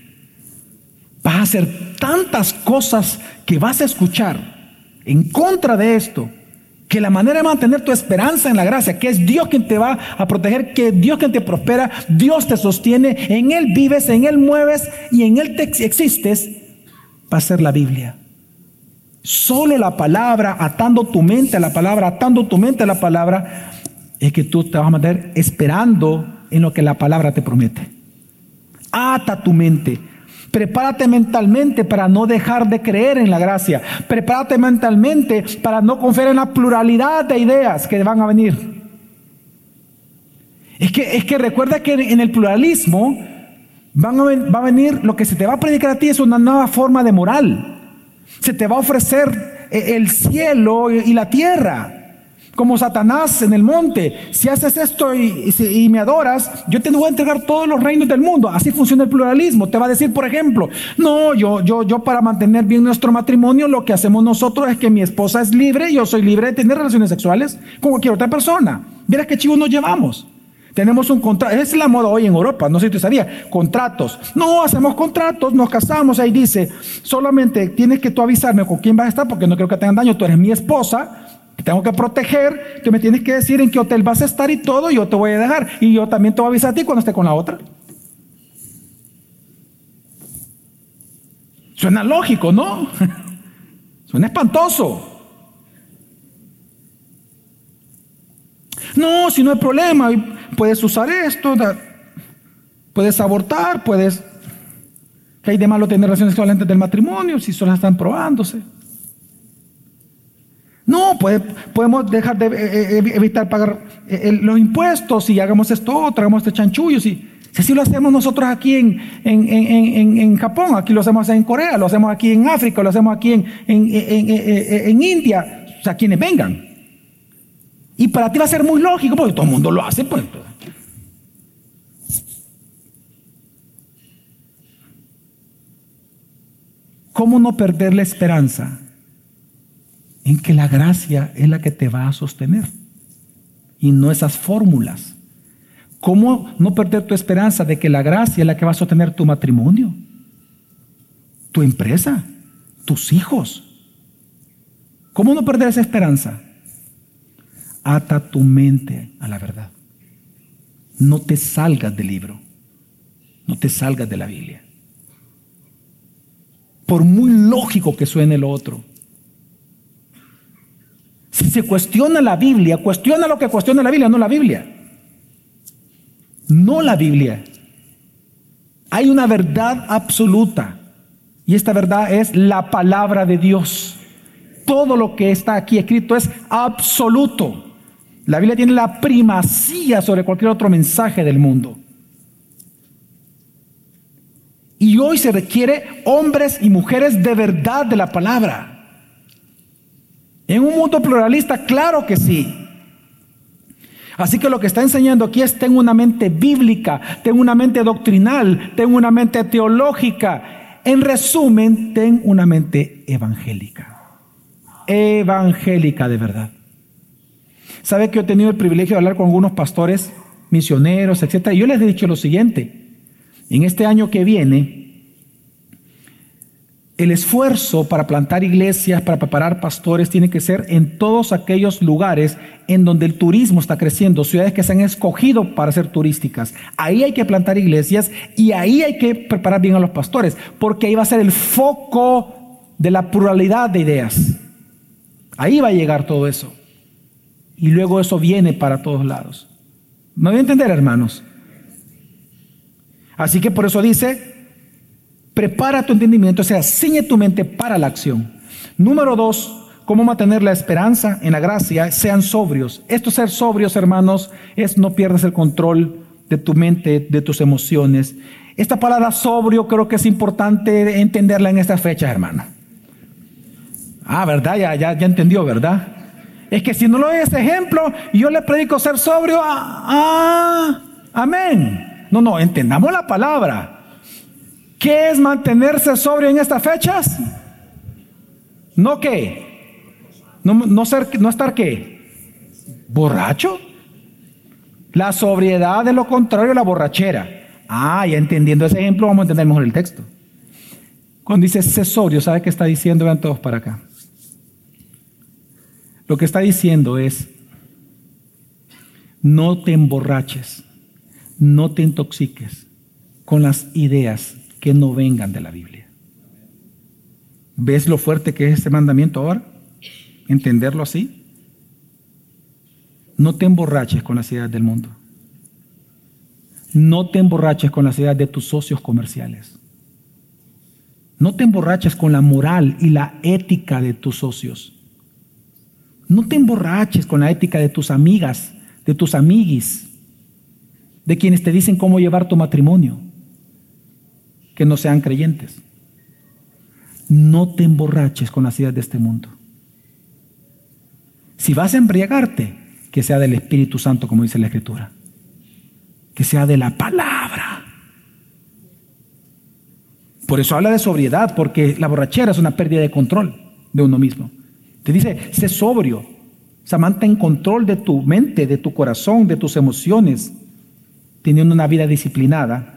Vas a hacer tantas cosas que vas a escuchar en contra de esto, que la manera de mantener tu esperanza en la gracia, que es Dios quien te va a proteger, que es Dios quien te prospera, Dios te sostiene, en Él vives, en Él mueves y en Él te existes, va a ser la Biblia. Solo la palabra, atando tu mente a la palabra, atando tu mente a la palabra, es que tú te vas a mantener esperando en lo que la palabra te promete. Ata tu mente. Prepárate mentalmente para no dejar de creer en la gracia. Prepárate mentalmente para no confiar en la pluralidad de ideas que van a venir. Es que, es que recuerda que en el pluralismo va a venir, lo que se te va a predicar a ti es una nueva forma de moral. Se te va a ofrecer eh, el cielo y la tierra. Como Satanás en el monte, si haces esto y, me adoras, yo te voy a entregar todos los reinos del mundo. Así funciona el pluralismo. Te va a decir, por ejemplo, no, yo, yo, yo para mantener bien nuestro matrimonio, lo que hacemos nosotros es que mi esposa es libre, yo soy libre de tener relaciones sexuales con cualquier otra persona. Mira qué chivo nos llevamos. Tenemos un contrato, es la moda hoy en Europa, no sé si tú sabías, contratos. No, hacemos contratos, nos casamos, ahí dice, solamente tienes que tú avisarme con quién vas a estar porque no quiero que tengan daño, tú eres mi esposa, te tengo que proteger, tú me tienes que decir en qué hotel vas a estar y todo, yo te voy a dejar, y yo también te voy a avisar a ti cuando esté con la otra. Suena lógico, ¿no? Suena espantoso. No, si no hay problema, puedes usar esto, puedes abortar, puedes... ¿Qué hay de malo tener relaciones sexuales antes del matrimonio si solo están probándose? No, podemos dejar de eh, eh, evitar pagar eh, los impuestos y hagamos esto, hagamos este chanchullo. Si, si lo hacemos nosotros aquí en, en, Japón, aquí lo hacemos en Corea, lo hacemos aquí en África, lo hacemos aquí en, India, o sea, quienes vengan. Y para ti va a ser muy lógico, porque todo el mundo lo hace, pues. ¿Cómo no perder la esperanza en que la gracia es la que te va a sostener y no esas fórmulas? ¿Cómo no perder tu esperanza de que la gracia es la que va a sostener tu matrimonio, tu empresa, tus hijos? ¿Cómo no perder esa esperanza? ata tu mente a la verdad. No te salgas del libro, no te salgas de la Biblia. Por muy lógico que suene lo otro. Si se cuestiona la Biblia, cuestiona lo que cuestiona la Biblia, no la Biblia. No la Biblia. Hay una verdad absoluta. Y esta verdad es la palabra de Dios. Todo lo que está aquí escrito es absoluto. La Biblia tiene la primacía sobre cualquier otro mensaje del mundo. Y hoy se requiere hombres y mujeres de verdad de la palabra. En un mundo pluralista, claro que sí. Así que lo que está enseñando aquí es tengo una mente bíblica, tengo una mente doctrinal, tengo una mente teológica. En resumen, tengo una mente evangélica. Evangélica de verdad. ¿Sabe que he tenido el privilegio de hablar con algunos pastores, misioneros, etcétera? Y yo les he dicho lo siguiente: en este año que viene, el esfuerzo para plantar iglesias, para preparar pastores, tiene que ser en todos aquellos lugares en donde el turismo está creciendo, ciudades que se han escogido para ser turísticas. Ahí hay que plantar iglesias y ahí hay que preparar bien a los pastores, porque ahí va a ser el foco de la pluralidad de ideas. Ahí va a llegar todo eso y luego eso viene para todos lados. ¿Me voy a entender, hermanos? Así que por eso dice, prepara tu entendimiento, o sea, ciñe tu mente para la acción. Número dos, cómo mantener la esperanza en la gracia, sean sobrios. Esto ser sobrios, hermanos, es no pierdas el control de tu mente, de tus emociones. Esta palabra sobrio creo que es importante entenderla en esta fecha, hermano. Ah, ¿verdad? Ya, ya, ya entendió, ¿verdad? Es que si no lo ese ejemplo yo le predico ser sobrio, ah, ah, amén. No, no, entendamos la palabra. ¿Qué es mantenerse sobrio en estas fechas? ¿No qué? ¿No, no, no estar qué? ¿Borracho? La sobriedad de lo contrario a la borrachera. Ah, ya entendiendo ese ejemplo, vamos a entender mejor el texto. Cuando dice ser sobrio, ¿sabe qué está diciendo? Vean todos para acá. Lo que está diciendo es, no te emborraches, no te intoxiques con las ideas que no vengan de la Biblia. ¿Ves lo fuerte que es este mandamiento ahora? ¿Entenderlo así? No te emborraches con las ideas del mundo. No te emborraches con las ideas de tus socios comerciales. No te emborraches con la moral y la ética de tus socios. No te emborraches con la ética de tus amigas, de tus amiguis, de quienes te dicen cómo llevar tu matrimonio, que no sean creyentes. No te emborraches con las ideas de este mundo. Si vas a embriagarte, que sea del Espíritu Santo, como dice la Escritura. Que sea de la palabra. Por eso habla de sobriedad, porque la borrachera es una pérdida de control de uno mismo. Te dice, sé sobrio. O sea, mantén control de tu mente, de tu corazón, de tus emociones, teniendo una vida disciplinada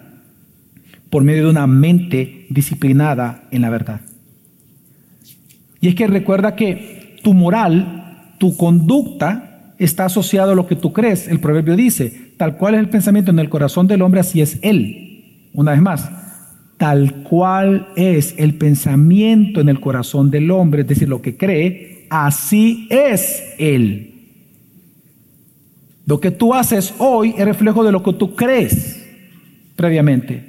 por medio de una mente disciplinada en la verdad. Y es que recuerda que tu moral, tu conducta está asociado a lo que tú crees. El proverbio dice, tal cual es el pensamiento en el corazón del hombre, así es él. Una vez más, tal cual es el pensamiento en el corazón del hombre, es decir, lo que cree, así es él. Lo que tú haces hoy es reflejo de lo que tú crees previamente.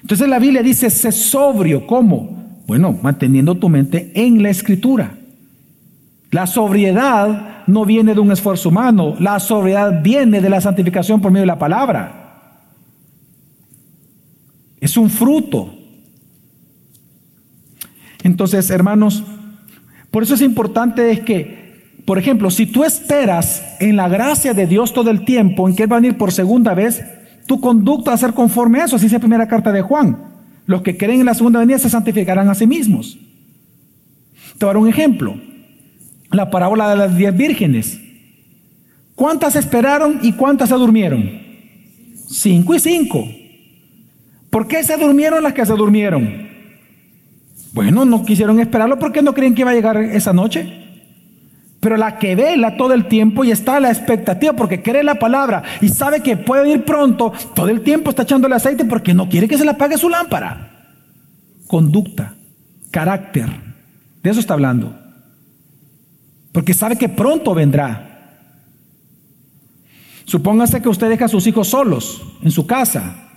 Entonces la Biblia dice, sé sobrio. ¿Cómo? Bueno, manteniendo tu mente en la escritura. La sobriedad no viene de un esfuerzo humano, la sobriedad viene de la santificación por medio de la palabra. Es un fruto. Entonces, hermanos, por eso es importante es que por ejemplo, si tú esperas en la gracia de Dios todo el tiempo, en que Él va a venir por segunda vez, tu conducta va a ser conforme a eso. Así es la primera carta de Juan. Los que creen en la segunda venida se santificarán a sí mismos. Te voy a dar un ejemplo. La parábola de las diez vírgenes. ¿Cuántas esperaron y cuántas se durmieron? Cinco y cinco. ¿Por qué se durmieron las que se durmieron? Bueno, no quisieron esperarlo porque no creen que iba a llegar esa noche. Pero la que vela todo el tiempo y está a la expectativa porque cree la palabra y sabe que puede ir pronto, todo el tiempo está echándole aceite porque no quiere que se le apague su lámpara. Conducta, carácter, de eso está hablando. Porque sabe que pronto vendrá. Supóngase que usted deja a sus hijos solos en su casa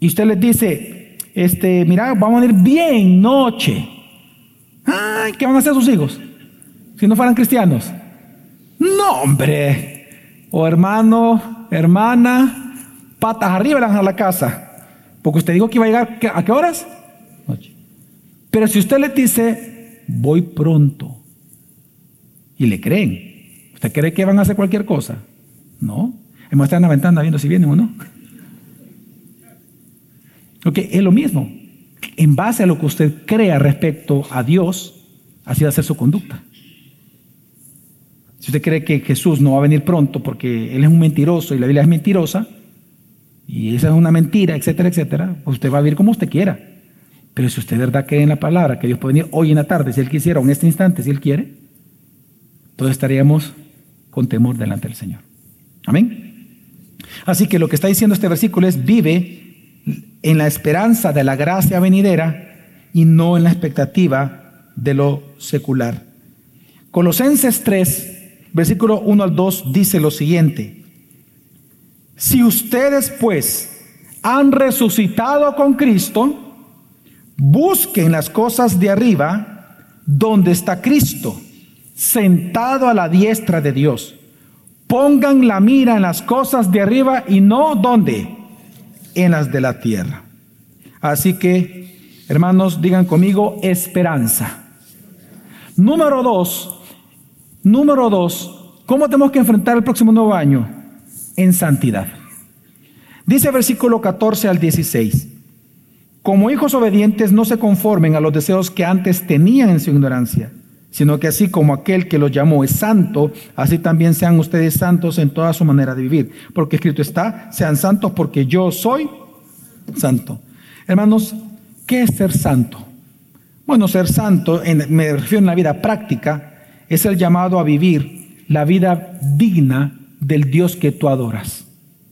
y usted les dice, este, mira, vamos a ir bien noche. Ay, ¿qué van a hacer sus hijos? Si no fueran cristianos? No, hombre. O hermano, hermana, patas arriba a la casa. Porque usted dijo que iba a llegar a qué horas? Pero si usted le dice, voy pronto, y le creen, ¿usted cree que van a hacer cualquier cosa? No. Hemos estado en la ventana viendo si vienen o no. Ok, es lo mismo. En base a lo que usted crea respecto a Dios, así va a ser su conducta. Si usted cree que Jesús no va a venir pronto porque Él es un mentiroso y la Biblia es mentirosa, y esa es una mentira, etcétera, etcétera, pues usted va a vivir como usted quiera. Pero si usted de verdad cree en la palabra, que Dios puede venir hoy en la tarde, si Él quisiera, o en este instante, si Él quiere, todos estaríamos con temor delante del Señor. Amén. Así que lo que está diciendo este versículo es, vive en la esperanza de la gracia venidera y no en la expectativa de lo secular. Colosenses 3, versículo 1 al 2 dice lo siguiente. Si ustedes pues han resucitado con Cristo, busquen las cosas de arriba, donde está Cristo, sentado a la diestra de Dios. Pongan la mira en las cosas de arriba y no donde, en las de la tierra. Así que, hermanos, digan conmigo esperanza. Número dos, Número dos, ¿cómo tenemos que enfrentar el próximo nuevo año? En santidad. Dice versículo 14 al 16. Como hijos obedientes no se conformen a los deseos que antes tenían en su ignorancia, sino que así como aquel que los llamó es santo, así también sean ustedes santos en toda su manera de vivir. Porque escrito está, sean santos porque yo soy santo. Hermanos, ¿qué es ser santo? Bueno, ser santo, me refiero en la vida práctica, es el llamado a vivir la vida digna del Dios que tú adoras,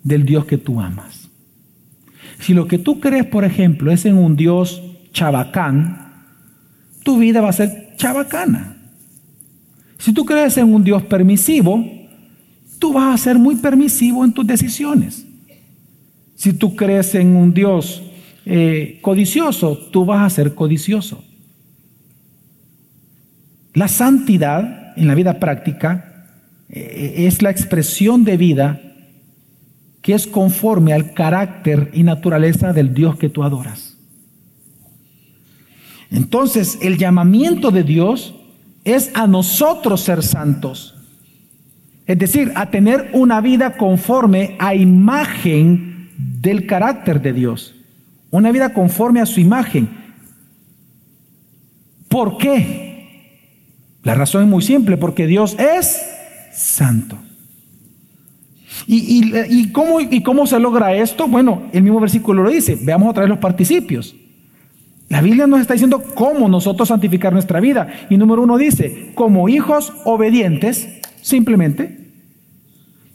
del Dios que tú amas. Si lo que tú crees, por ejemplo, es en un Dios chabacán, tu vida va a ser chabacana. Si tú crees en un Dios permisivo, tú vas a ser muy permisivo en tus decisiones. Si tú crees en un Dios eh, codicioso, tú vas a ser codicioso. La santidad en la vida práctica eh, es la expresión de vida que es conforme al carácter y naturaleza del Dios que tú adoras. Entonces, el llamamiento de Dios es a nosotros ser santos. Es decir, a tener una vida conforme a imagen del carácter de Dios. Una vida conforme a su imagen. ¿Por qué? La razón es muy simple, porque Dios es santo. ¿Y, cómo, ¿Y cómo se logra esto? Bueno, el mismo versículo lo dice. Veamos otra vez los participios. La Biblia nos está diciendo cómo nosotros santificar nuestra vida. Y número uno dice, como hijos obedientes, simplemente,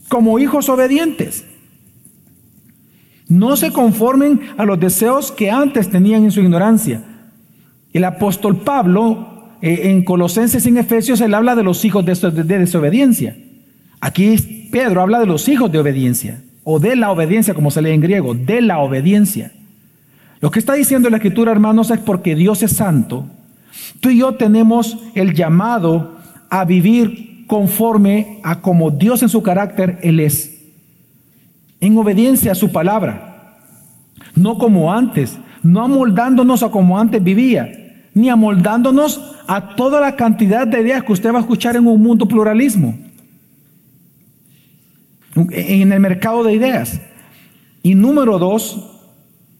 como hijos obedientes. No se conformen a los deseos que antes tenían en su ignorancia. El apóstol Pablo, eh, en Colosenses y en Efesios, él habla de los hijos de, de desobediencia. Aquí Pedro habla de los hijos de obediencia, o de la obediencia, como se lee en griego, de la obediencia. Lo que está diciendo la escritura, hermanos, es porque Dios es santo. Tú y yo tenemos el llamado a vivir conforme a como Dios en su carácter Él es en obediencia a su palabra, no como antes, no amoldándonos a como antes vivía, ni amoldándonos a toda la cantidad de ideas que usted va a escuchar en un mundo pluralismo, en el mercado de ideas. Y número dos,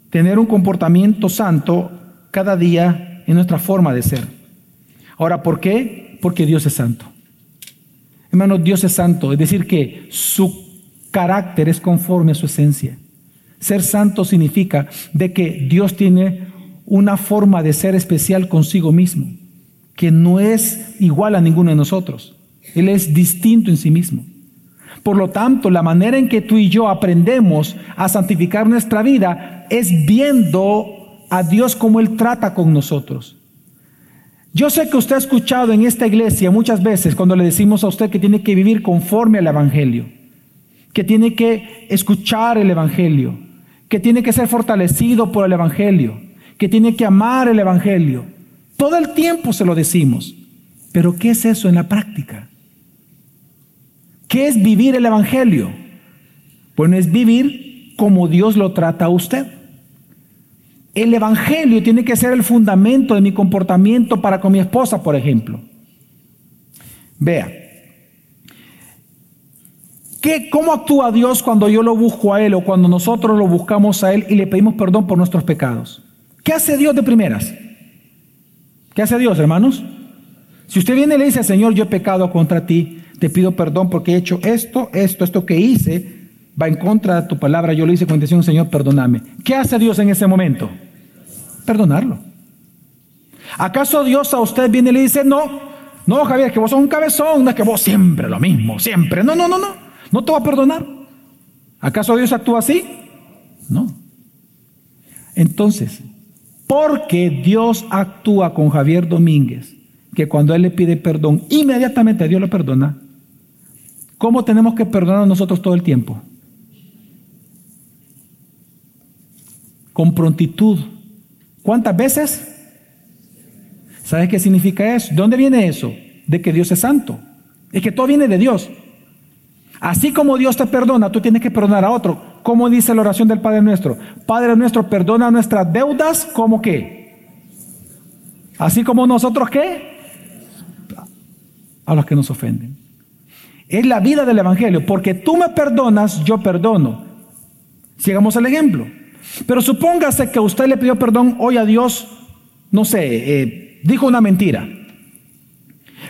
tener un comportamiento santo cada día en nuestra forma de ser. Ahora, ¿por qué? Porque Dios es santo. Hermanos, Dios es santo, es decir, que su carácter es conforme a su esencia. Ser santo significa de que Dios tiene una forma de ser especial consigo mismo, que no es igual a ninguno de nosotros. Él es distinto en sí mismo. Por lo tanto, la manera en que tú y yo aprendemos a santificar nuestra vida es viendo a Dios como Él trata con nosotros. Yo sé que usted ha escuchado en esta iglesia muchas veces cuando le decimos a usted que tiene que vivir conforme al Evangelio que tiene que escuchar el Evangelio, que tiene que ser fortalecido por el Evangelio, que tiene que amar el Evangelio. Todo el tiempo se lo decimos. Pero ¿qué es eso en la práctica? ¿Qué es vivir el Evangelio? Bueno, es vivir como Dios lo trata a usted. El Evangelio tiene que ser el fundamento de mi comportamiento para con mi esposa, por ejemplo. Vea, ¿Cómo actúa Dios cuando yo lo busco a Él o cuando nosotros lo buscamos a Él y le pedimos perdón por nuestros pecados? ¿Qué hace Dios de primeras? ¿Qué hace Dios, hermanos? Si usted viene y le dice, Señor, yo he pecado contra ti, te pido perdón porque he hecho esto, esto, esto que hice, va en contra de tu palabra, yo le hice con intención, Señor, perdóname. ¿Qué hace Dios en ese momento? Perdonarlo. ¿Acaso Dios a usted viene y le dice, no, no, Javier, que vos sos un cabezón, no es que vos siempre lo mismo, siempre. No, no, no, no. No te va a perdonar. ¿Acaso Dios actúa así? No. Entonces, porque Dios actúa con Javier Domínguez, que cuando él le pide perdón, inmediatamente Dios lo perdona, ¿cómo tenemos que perdonar nosotros todo el tiempo? Con prontitud. ¿Cuántas veces? ¿Sabes qué significa eso? ¿De dónde viene eso? De que Dios es santo. Es que todo viene de Dios. Así como Dios te perdona, tú tienes que perdonar a otro. ¿Cómo dice la oración del Padre nuestro? Padre nuestro, perdona nuestras deudas como qué? Así como nosotros qué? A los que nos ofenden. Es la vida del Evangelio. Porque tú me perdonas, yo perdono. Sigamos el ejemplo. Pero supóngase que usted le pidió perdón hoy a Dios, no sé, eh, dijo una mentira.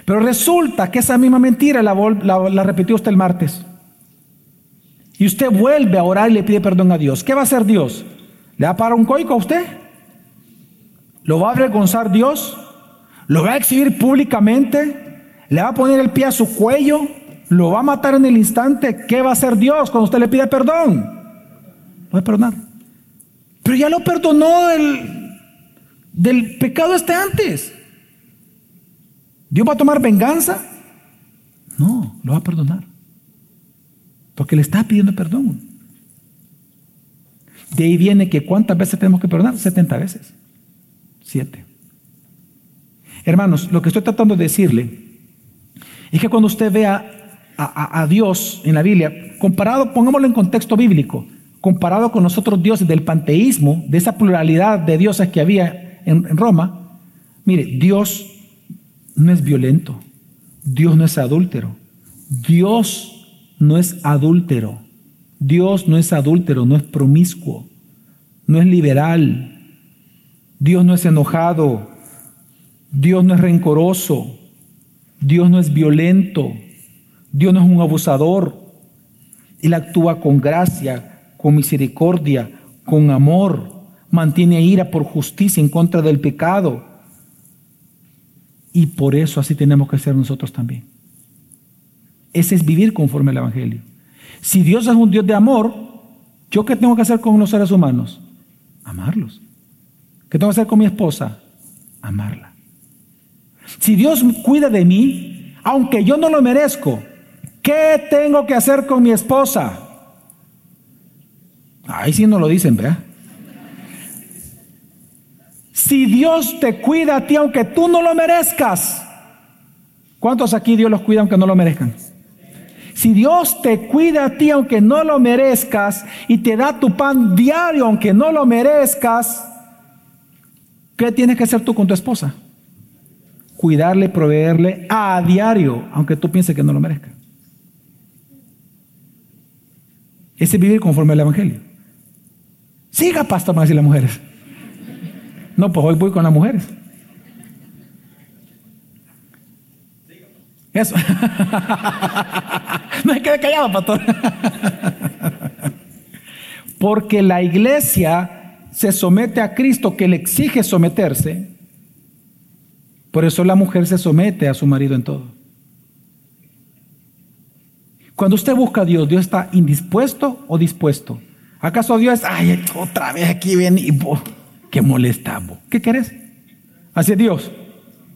Pero resulta que esa misma mentira la, la, repitió usted el martes. Y usted vuelve a orar y le pide perdón a Dios. ¿Qué va a hacer Dios? ¿Le va a parar un coico a usted? ¿Lo va a avergonzar Dios? ¿Lo va a exhibir públicamente? ¿Le va a poner el pie a su cuello? ¿Lo va a matar en el instante? ¿Qué va a hacer Dios cuando usted le pide perdón? Lo va a perdonar. Pero ya lo perdonó del, del pecado este antes. ¿Dios va a tomar venganza? No, lo va a perdonar. Porque le está pidiendo perdón. De ahí viene que cuántas veces tenemos que perdonar? 70 veces. Siete. Hermanos, lo que estoy tratando de decirle es que cuando usted vea a, Dios en la Biblia, comparado, pongámoslo en contexto bíblico, comparado con los otros dioses del panteísmo, de esa pluralidad de dioses que había en Roma, mire, Dios no es violento. Dios no es adúltero. Dios no es adúltero. Dios no es adúltero, no es promiscuo, no es liberal. Dios no es enojado. Dios no es rencoroso. Dios no es violento. Dios no es un abusador. Él actúa con gracia, con misericordia, con amor. Mantiene ira por justicia en contra del pecado y por eso así tenemos que ser nosotros también. Ese es vivir conforme al Evangelio. Si Dios es un Dios de amor, ¿Yo qué tengo que hacer con los seres humanos? Amarlos. ¿Qué tengo que hacer con mi esposa? Amarla. Si Dios cuida de mí, aunque yo no lo merezco, ¿qué tengo que hacer con mi esposa? Ahí sí no lo dicen, ¿verdad? Si Dios te cuida a ti aunque tú no lo merezcas, ¿cuántos aquí Dios los cuida aunque no lo merezcan? Si Dios te cuida a ti aunque no lo merezcas y te da tu pan diario aunque no lo merezcas, ¿qué tienes que hacer tú con tu esposa? Cuidarle, proveerle a diario, aunque tú pienses que no lo merezca. Ese es vivir conforme al Evangelio. Siga, pastor, más y las mujeres. No, pues hoy voy con las mujeres. Eso. no se quede callado, pastor. Porque la iglesia se somete a Cristo que le exige someterse. Por eso la mujer se somete a su marido en todo. Cuando usted busca a Dios, ¿Dios está indispuesto o dispuesto? ¿Acaso Dios, ay, otra vez aquí viene y... ¿Qué molestamos? ¿Qué querés? Así es Dios.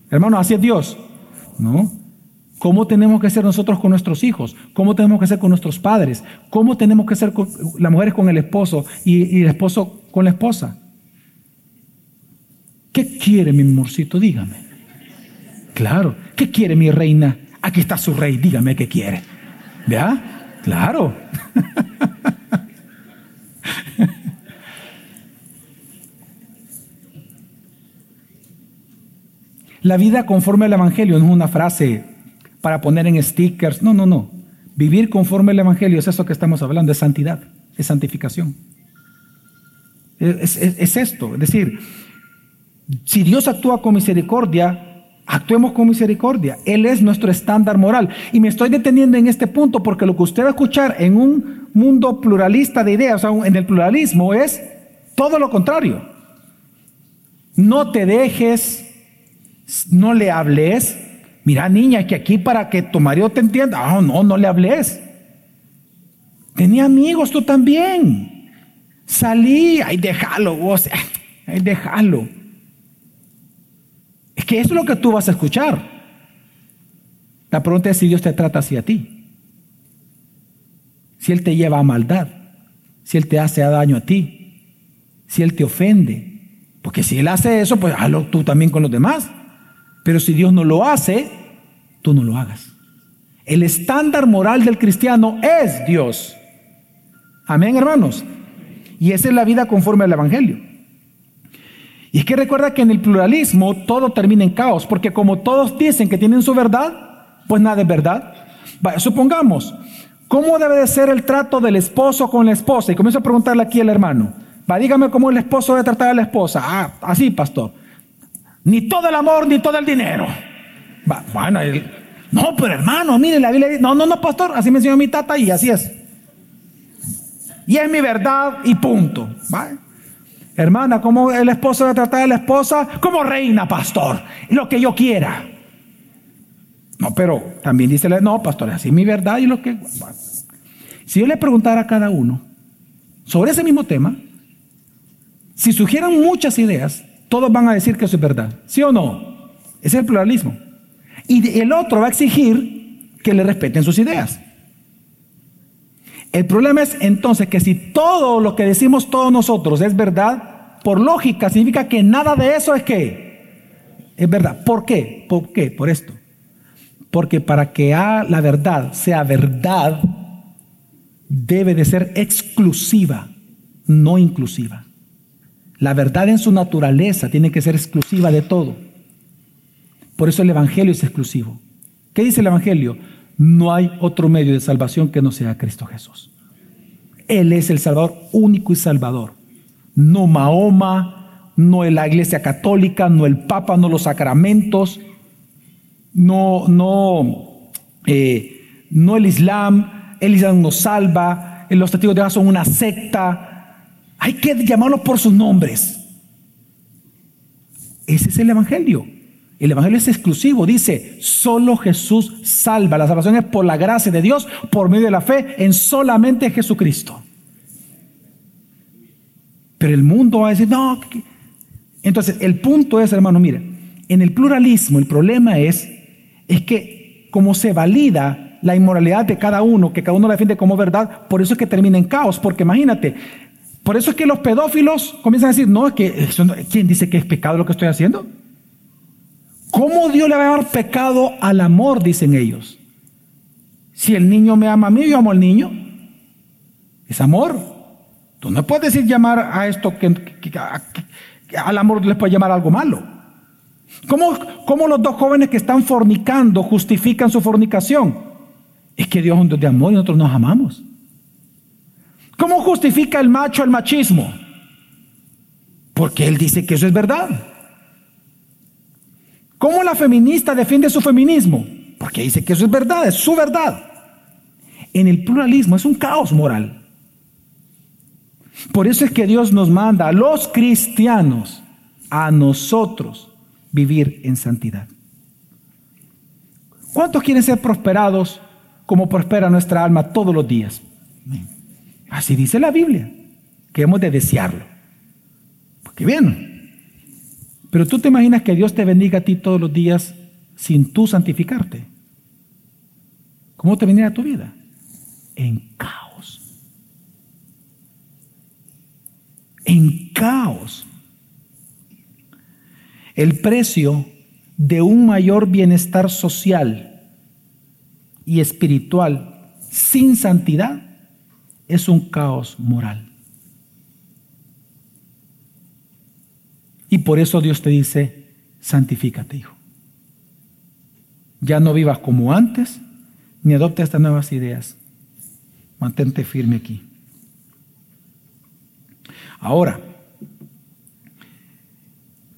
Hermano, así es Dios. ¿No? ¿Cómo tenemos que ser nosotros con nuestros hijos? ¿Cómo tenemos que ser con nuestros padres? ¿Cómo tenemos que ser con las mujeres con el esposo y, el esposo con la esposa? ¿Qué quiere mi amorcito? Dígame. Claro. ¿Qué quiere mi reina? Aquí está su rey. Dígame qué quiere. ¿Vea? Claro. La vida conforme al Evangelio no es una frase para poner en stickers. No, no, no. Vivir conforme al Evangelio es eso que estamos hablando, es santidad, es santificación. Es, esto, es decir, si Dios actúa con misericordia, actuemos con misericordia. Él es nuestro estándar moral. Y me estoy deteniendo en este punto porque lo que usted va a escuchar en un mundo pluralista de ideas, o sea, en el pluralismo, es todo lo contrario. No te dejes no le hables. Mira, niña, que aquí para que tu marido te entienda. Ah, no, no le hables. Tenía amigos tú también. Salí, ay, déjalo, vos, ay, déjalo. Es que eso es lo que tú vas a escuchar. La pregunta es si Dios te trata así a ti. Si Él te lleva a maldad. Si Él te hace daño a ti. Si Él te ofende. Porque si Él hace eso, pues hazlo tú también con los demás. Pero si Dios no lo hace, tú no lo hagas. El estándar moral del cristiano es Dios. Amén, hermanos. Y esa es la vida conforme al Evangelio. Y es que recuerda que en el pluralismo todo termina en caos, porque como todos dicen que tienen su verdad, pues nada es verdad. supongamos, ¿cómo debe de ser el trato del esposo con la esposa? Y comienzo a preguntarle aquí al hermano. Va, dígame cómo el esposo debe tratar a la esposa. Ah, así, pastor. Ni todo el amor, ni todo el dinero. bueno, no, pero hermano, mire, la Biblia dice, no, no, no, pastor, así me enseñó mi tata y así es. Y es mi verdad y punto. Hermana, ¿cómo el esposo debe tratar a la esposa? Como reina, pastor, lo que yo quiera. No, pero también dice, no, pastor, así es mi verdad y lo que... Si yo le preguntara a cada uno sobre ese mismo tema, si surgieran muchas ideas, todos van a decir que eso es verdad. ¿Sí o no? Es el pluralismo. Y el otro va a exigir que le respeten sus ideas. El problema es entonces que si todo lo que decimos todos nosotros es verdad, por lógica significa que nada de eso es que es verdad. ¿Por qué? ¿Por qué? Por esto. Porque para que la verdad sea verdad, debe de ser exclusiva, no inclusiva. La verdad en su naturaleza tiene que ser exclusiva de todo. Por eso el Evangelio es exclusivo. ¿Qué dice el Evangelio? No hay otro medio de salvación que no sea Cristo Jesús. Él es el Salvador único y Salvador. No Mahoma, no la Iglesia Católica, no el Papa, no los sacramentos, no, no, eh, no el Islam. El Islam nos salva. Los testigos de Jehová son una secta hay que llamarlos por sus nombres. Ese es el Evangelio. El Evangelio es exclusivo. Dice, solo Jesús salva. La salvación es por la gracia de Dios, por medio de la fe en solamente Jesucristo. Pero el mundo va a decir, no. Entonces, el punto es, hermano, mire, en el pluralismo el problema es, es que como se valida la inmoralidad de cada uno, que cada uno la defiende como verdad, por eso es que termina en caos, porque imagínate, por eso es que los pedófilos comienzan a decir, no, es que, ¿quién dice que es pecado lo que estoy haciendo? ¿Cómo Dios le va a dar pecado al amor? Dicen ellos. Si el niño me ama a mí, yo amo al niño. Es amor. Tú no puedes decir llamar a esto que, al amor les puede llamar algo malo. ¿Cómo, ¿Cómo, los dos jóvenes que están fornicando justifican su fornicación? Es que Dios es un Dios de amor y nosotros nos amamos. ¿Cómo justifica el macho el machismo? Porque él dice que eso es verdad. ¿Cómo la feminista defiende su feminismo? Porque dice que eso es verdad, es su verdad. En el pluralismo es un caos moral. Por eso es que Dios nos manda a los cristianos, a nosotros, vivir en santidad. ¿Cuántos quieren ser prosperados como prospera nuestra alma todos los días? Así dice la Biblia, que hemos de desearlo. Porque bien, pero tú te imaginas que Dios te bendiga a ti todos los días sin tú santificarte. ¿Cómo te vendría tu vida? En caos. En caos. El precio de un mayor bienestar social y espiritual sin santidad es un caos moral. Y por eso Dios te dice, santifícate, hijo. Ya no vivas como antes, ni adopte estas nuevas ideas. Mantente firme aquí. Ahora,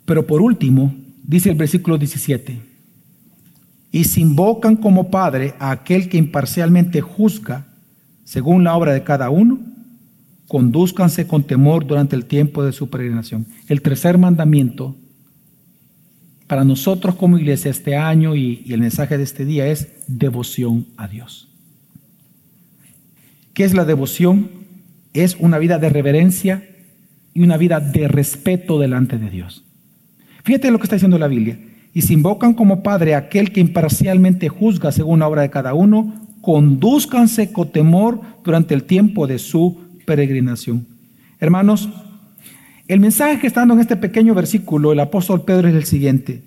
pero por último, dice el versículo 17, y se invocan como Padre a aquel que imparcialmente juzga según la obra de cada uno, conduzcanse con temor durante el tiempo de su peregrinación. El tercer mandamiento para nosotros como iglesia este año y, el mensaje de este día es devoción a Dios. ¿Qué es la devoción? Es una vida de reverencia y una vida de respeto delante de Dios. Fíjate lo que está diciendo la Biblia. Y se invocan como Padre aquel que imparcialmente juzga según la obra de cada uno, conduzcanse con temor durante el tiempo de su peregrinación. Hermanos, el mensaje que está dando en este pequeño versículo el apóstol Pedro es el siguiente.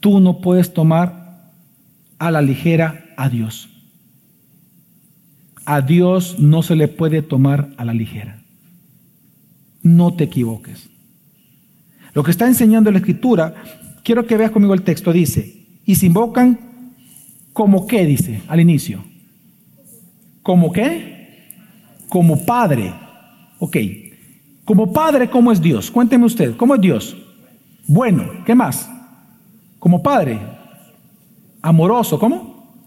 Tú no puedes tomar a la ligera a Dios. A Dios no se le puede tomar a la ligera. No te equivoques. Lo que está enseñando la escritura, quiero que veas conmigo el texto, dice, y se invocan como qué, dice al inicio. ¿Como qué? como Padre. Ok, como Padre, ¿cómo es Dios? Cuénteme usted, ¿cómo es Dios? Bueno, ¿qué más? Como Padre, amoroso, ¿cómo?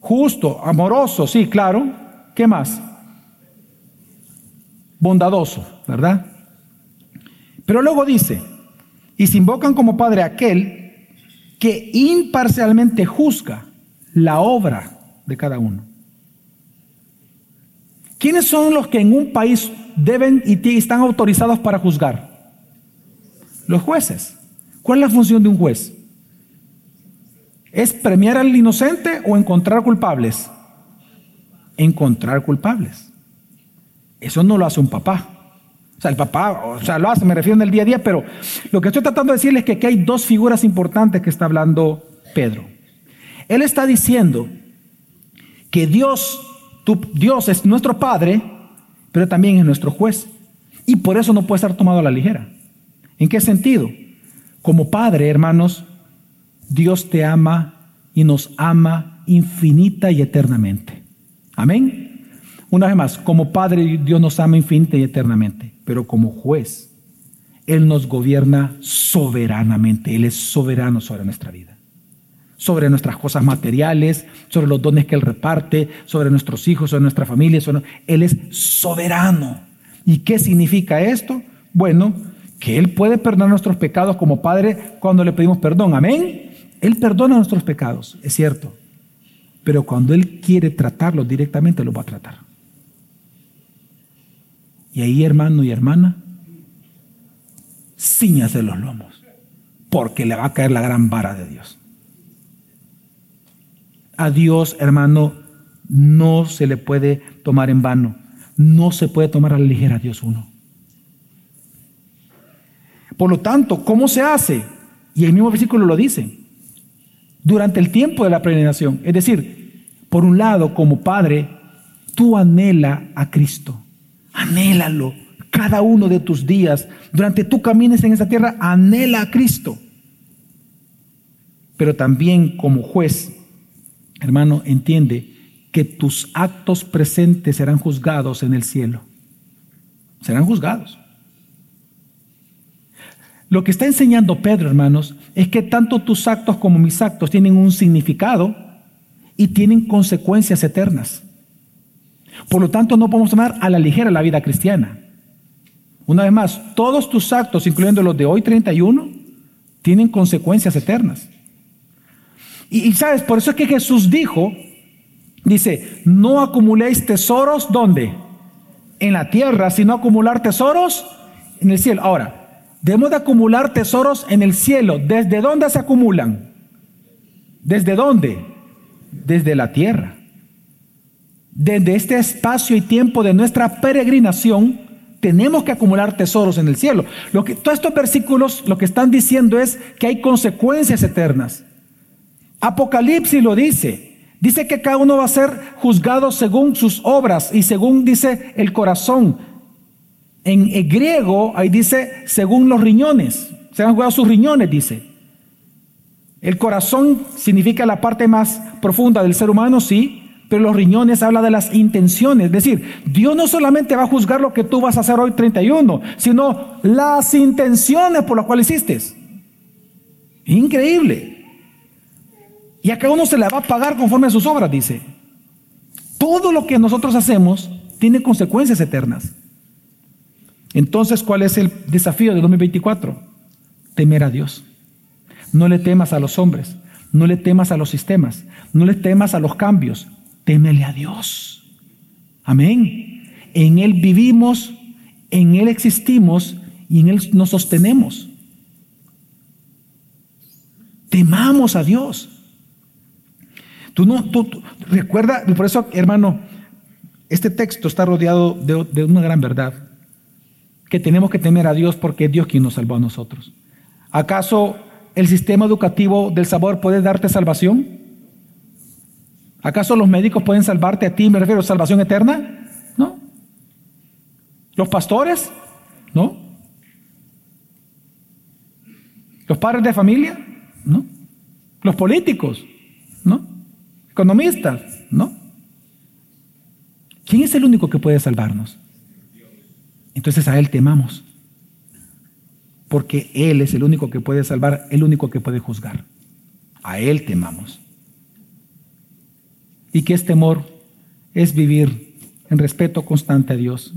Justo, amoroso, sí, claro. ¿Qué más? Bondadoso, ¿verdad? Pero luego dice, y se invocan como Padre aquel que imparcialmente juzga la obra de cada uno. ¿Quiénes son los que en un país deben y están autorizados para juzgar? Los jueces. ¿Cuál es la función de un juez? ¿Es premiar al inocente o encontrar culpables? Encontrar culpables. Eso no lo hace un papá. O sea, el papá, o sea, lo hace, me refiero en el día a día, pero lo que estoy tratando de decirles es que aquí hay dos figuras importantes que está hablando Pedro. Él está diciendo que Dios Dios es nuestro Padre, pero también es nuestro juez. Y por eso no puede estar tomado a la ligera. ¿En qué sentido? Como Padre, hermanos, Dios te ama y nos ama infinita y eternamente. Amén. Una vez más, como Padre Dios nos ama infinita y eternamente, pero como juez, Él nos gobierna soberanamente. Él es soberano sobre nuestra vida sobre nuestras cosas materiales, sobre los dones que Él reparte, sobre nuestros hijos, sobre nuestra familia. Él es soberano. ¿Y qué significa esto? Bueno, que Él puede perdonar nuestros pecados como Padre cuando le pedimos perdón. Amén. Él perdona nuestros pecados, es cierto. Pero cuando Él quiere tratarlos directamente, los va a tratar. Y ahí, hermano y hermana, ciñase los lomos, porque le va a caer la gran vara de Dios. A Dios, hermano, no se le puede tomar en vano. No se puede tomar a la ligera a Dios uno. Por lo tanto, ¿cómo se hace? Y el mismo versículo lo dice. Durante el tiempo de la peregrinación. Es decir, por un lado, como padre, tú anhela a Cristo. Anhélalo. Cada uno de tus días, durante tu camines en esa tierra, anhela a Cristo. Pero también como juez, hermano, entiende que tus actos presentes serán juzgados en el cielo. Serán juzgados. Lo que está enseñando Pedro, hermanos, es que tanto tus actos como mis actos tienen un significado y tienen consecuencias eternas. Por lo tanto, no podemos tomar a la ligera la vida cristiana. Una vez más, todos tus actos, incluyendo los de hoy 31, tienen consecuencias eternas. Y, sabes, por eso es que Jesús dijo, dice, no acumuléis tesoros, ¿dónde? En la tierra, sino acumular tesoros en el cielo. Ahora, Debemos de acumular tesoros en el cielo. ¿Desde dónde se acumulan? ¿Desde dónde? Desde la tierra. Desde este espacio y tiempo de nuestra peregrinación, tenemos que acumular tesoros en el cielo. Lo que, todos estos versículos lo que están diciendo es que hay consecuencias eternas. Apocalipsis lo dice. Dice que cada uno va a ser juzgado según sus obras y según dice el corazón. En griego, ahí dice, según los riñones. Se han jugado sus riñones, dice. El corazón significa la parte más profunda del ser humano, sí, pero los riñones habla de las intenciones. Es decir, Dios no solamente va a juzgar lo que tú vas a hacer hoy 31, sino las intenciones por las cuales hiciste. Increíble. Y a cada uno se le va a pagar conforme a sus obras, dice. Todo lo que nosotros hacemos tiene consecuencias eternas. Entonces, ¿cuál es el desafío de 2024? Temer a Dios. No le temas a los hombres, no le temas a los sistemas, no le temas a los cambios, témele a Dios. Amén. En Él vivimos, en Él existimos y en Él nos sostenemos. Temamos a Dios. Tú no, tú, recuerda, por eso, hermano, este texto está rodeado de, de una gran verdad que tenemos que temer a Dios porque es Dios quien nos salvó a nosotros. ¿Acaso el sistema educativo del sabor puede darte salvación? ¿Acaso los médicos pueden salvarte a ti? Me refiero a salvación eterna. ¿No? ¿Los pastores? ¿No? ¿Los padres de familia? ¿No? ¿Los políticos? ¿No? ¿Economistas? ¿No? ¿Quién es el único que puede salvarnos? Entonces a Él temamos. Porque Él es el único que puede salvar, el único que puede juzgar. A Él temamos. ¿Y qué es temor? Es vivir en respeto constante a Dios.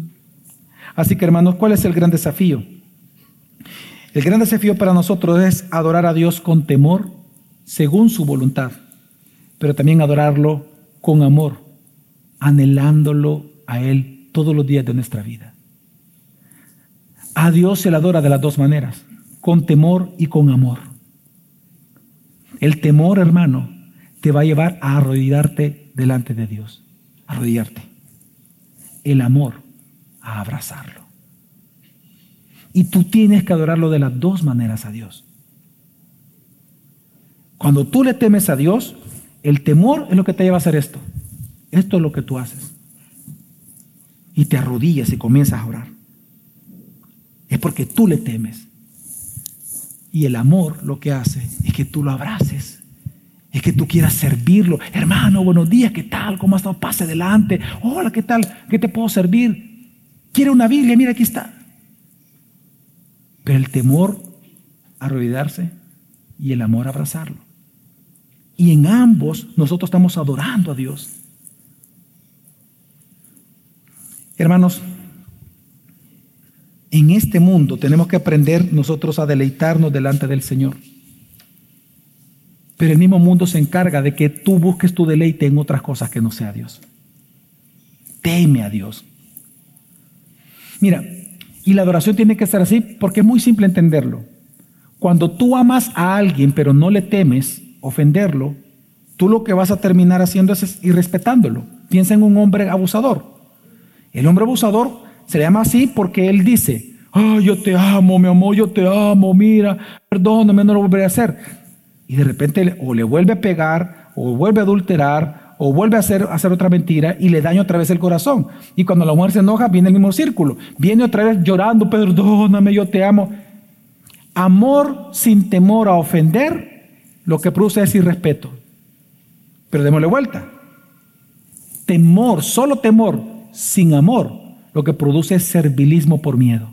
Así que hermanos, ¿cuál es el gran desafío? El gran desafío para nosotros es adorar a Dios con temor, según su voluntad, pero también adorarlo con amor, anhelándolo a Él todos los días de nuestra vida. A Dios se le adora de las dos maneras, con temor y con amor. El temor, hermano, te va a llevar a arrodillarte delante de Dios, arrodillarte. El amor, a abrazarlo. Y tú tienes que adorarlo de las dos maneras a Dios. Cuando tú le temes a Dios, el temor es lo que te lleva a hacer esto. Esto es lo que tú haces. Y te arrodillas y comienzas a orar es porque tú le temes. Y el amor lo que hace es que tú lo abraces. Es que tú quieras servirlo. Hermano, buenos días, ¿qué tal? ¿Cómo has estado? Pase adelante. Hola, ¿qué tal? ¿Qué te puedo servir? ¿Quiere una Biblia? Mira, aquí está. Pero el temor, arrodillarse y el amor, abrazarlo. Y en ambos nosotros estamos adorando a Dios. Hermanos, en este mundo tenemos que aprender nosotros a deleitarnos delante del Señor. Pero el mismo mundo se encarga de que tú busques tu deleite en otras cosas que no sea Dios. Teme a Dios. Mira, Y la adoración tiene que ser así porque es muy simple entenderlo. Cuando tú amas a alguien pero no le temes ofenderlo, tú lo que vas a terminar haciendo es irrespetándolo. Piensa en un hombre abusador. El hombre abusador se le llama así porque él dice, ah, yo te amo, mi amor, yo te amo, mira, perdóname, no lo volveré a hacer. Y de repente o le vuelve a pegar, o vuelve a adulterar, o vuelve a hacer, a hacer otra mentira y le daña otra vez el corazón. Y cuando la mujer se enoja, viene el mismo círculo. Viene otra vez llorando, perdóname, yo te amo. Amor sin temor a ofender, lo que produce es irrespeto. Pero démosle vuelta. Temor, solo temor, sin amor, lo que produce es servilismo por miedo.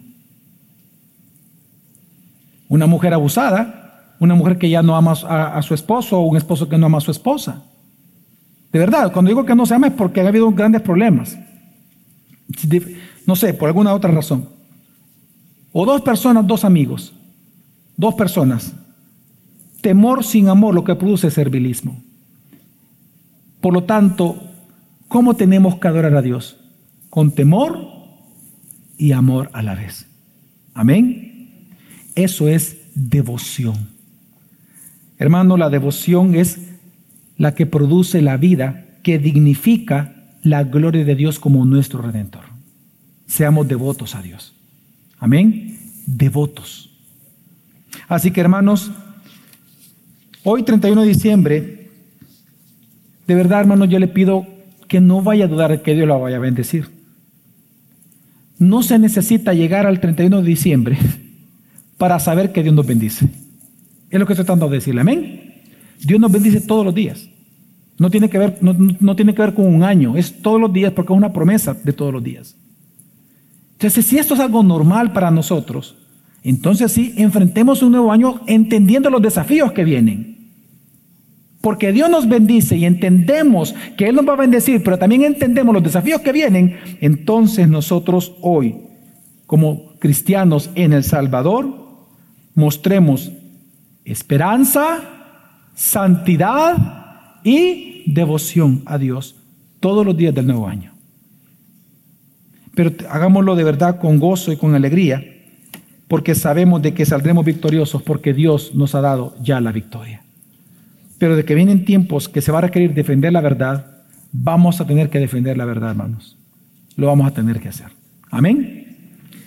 Una mujer abusada, una mujer que ya no ama a, su esposo o un esposo que no ama a su esposa. De verdad, cuando digo que no se ama es porque ha habido grandes problemas. No sé, por alguna otra razón. O dos personas, dos amigos. Dos personas. Temor sin amor lo que produce servilismo. Por lo tanto, ¿cómo tenemos que adorar a Dios? Con temor y amor a la vez. Amén. Eso es devoción. Hermano, la devoción es la que produce la vida que dignifica la gloria de Dios como nuestro redentor. Seamos devotos a Dios. Amén. Devotos. Así que hermanos, hoy 31 de diciembre, de verdad hermanos, yo le pido que no vaya a dudar que Dios la vaya a bendecir. No se necesita llegar al 31 de diciembre para saber que Dios nos bendice. Es lo que estoy tratando de decirle. Amén. Dios nos bendice todos los días. No tiene, que ver, no, tiene que ver con un año, es todos los días porque es una promesa de todos los días. Entonces, si esto es algo normal para nosotros, entonces sí, enfrentemos un nuevo año entendiendo los desafíos que vienen. Porque Dios nos bendice y entendemos que Él nos va a bendecir, pero también entendemos los desafíos que vienen, entonces nosotros hoy, como cristianos en El Salvador, mostremos esperanza, santidad y devoción a Dios todos los días del nuevo año. Pero hagámoslo de verdad con gozo y con alegría, porque sabemos de que saldremos victoriosos porque Dios nos ha dado ya la victoria. Pero de que vienen tiempos que se va a requerir defender la verdad, vamos a tener que defender la verdad, hermanos. Lo vamos a tener que hacer. Amén.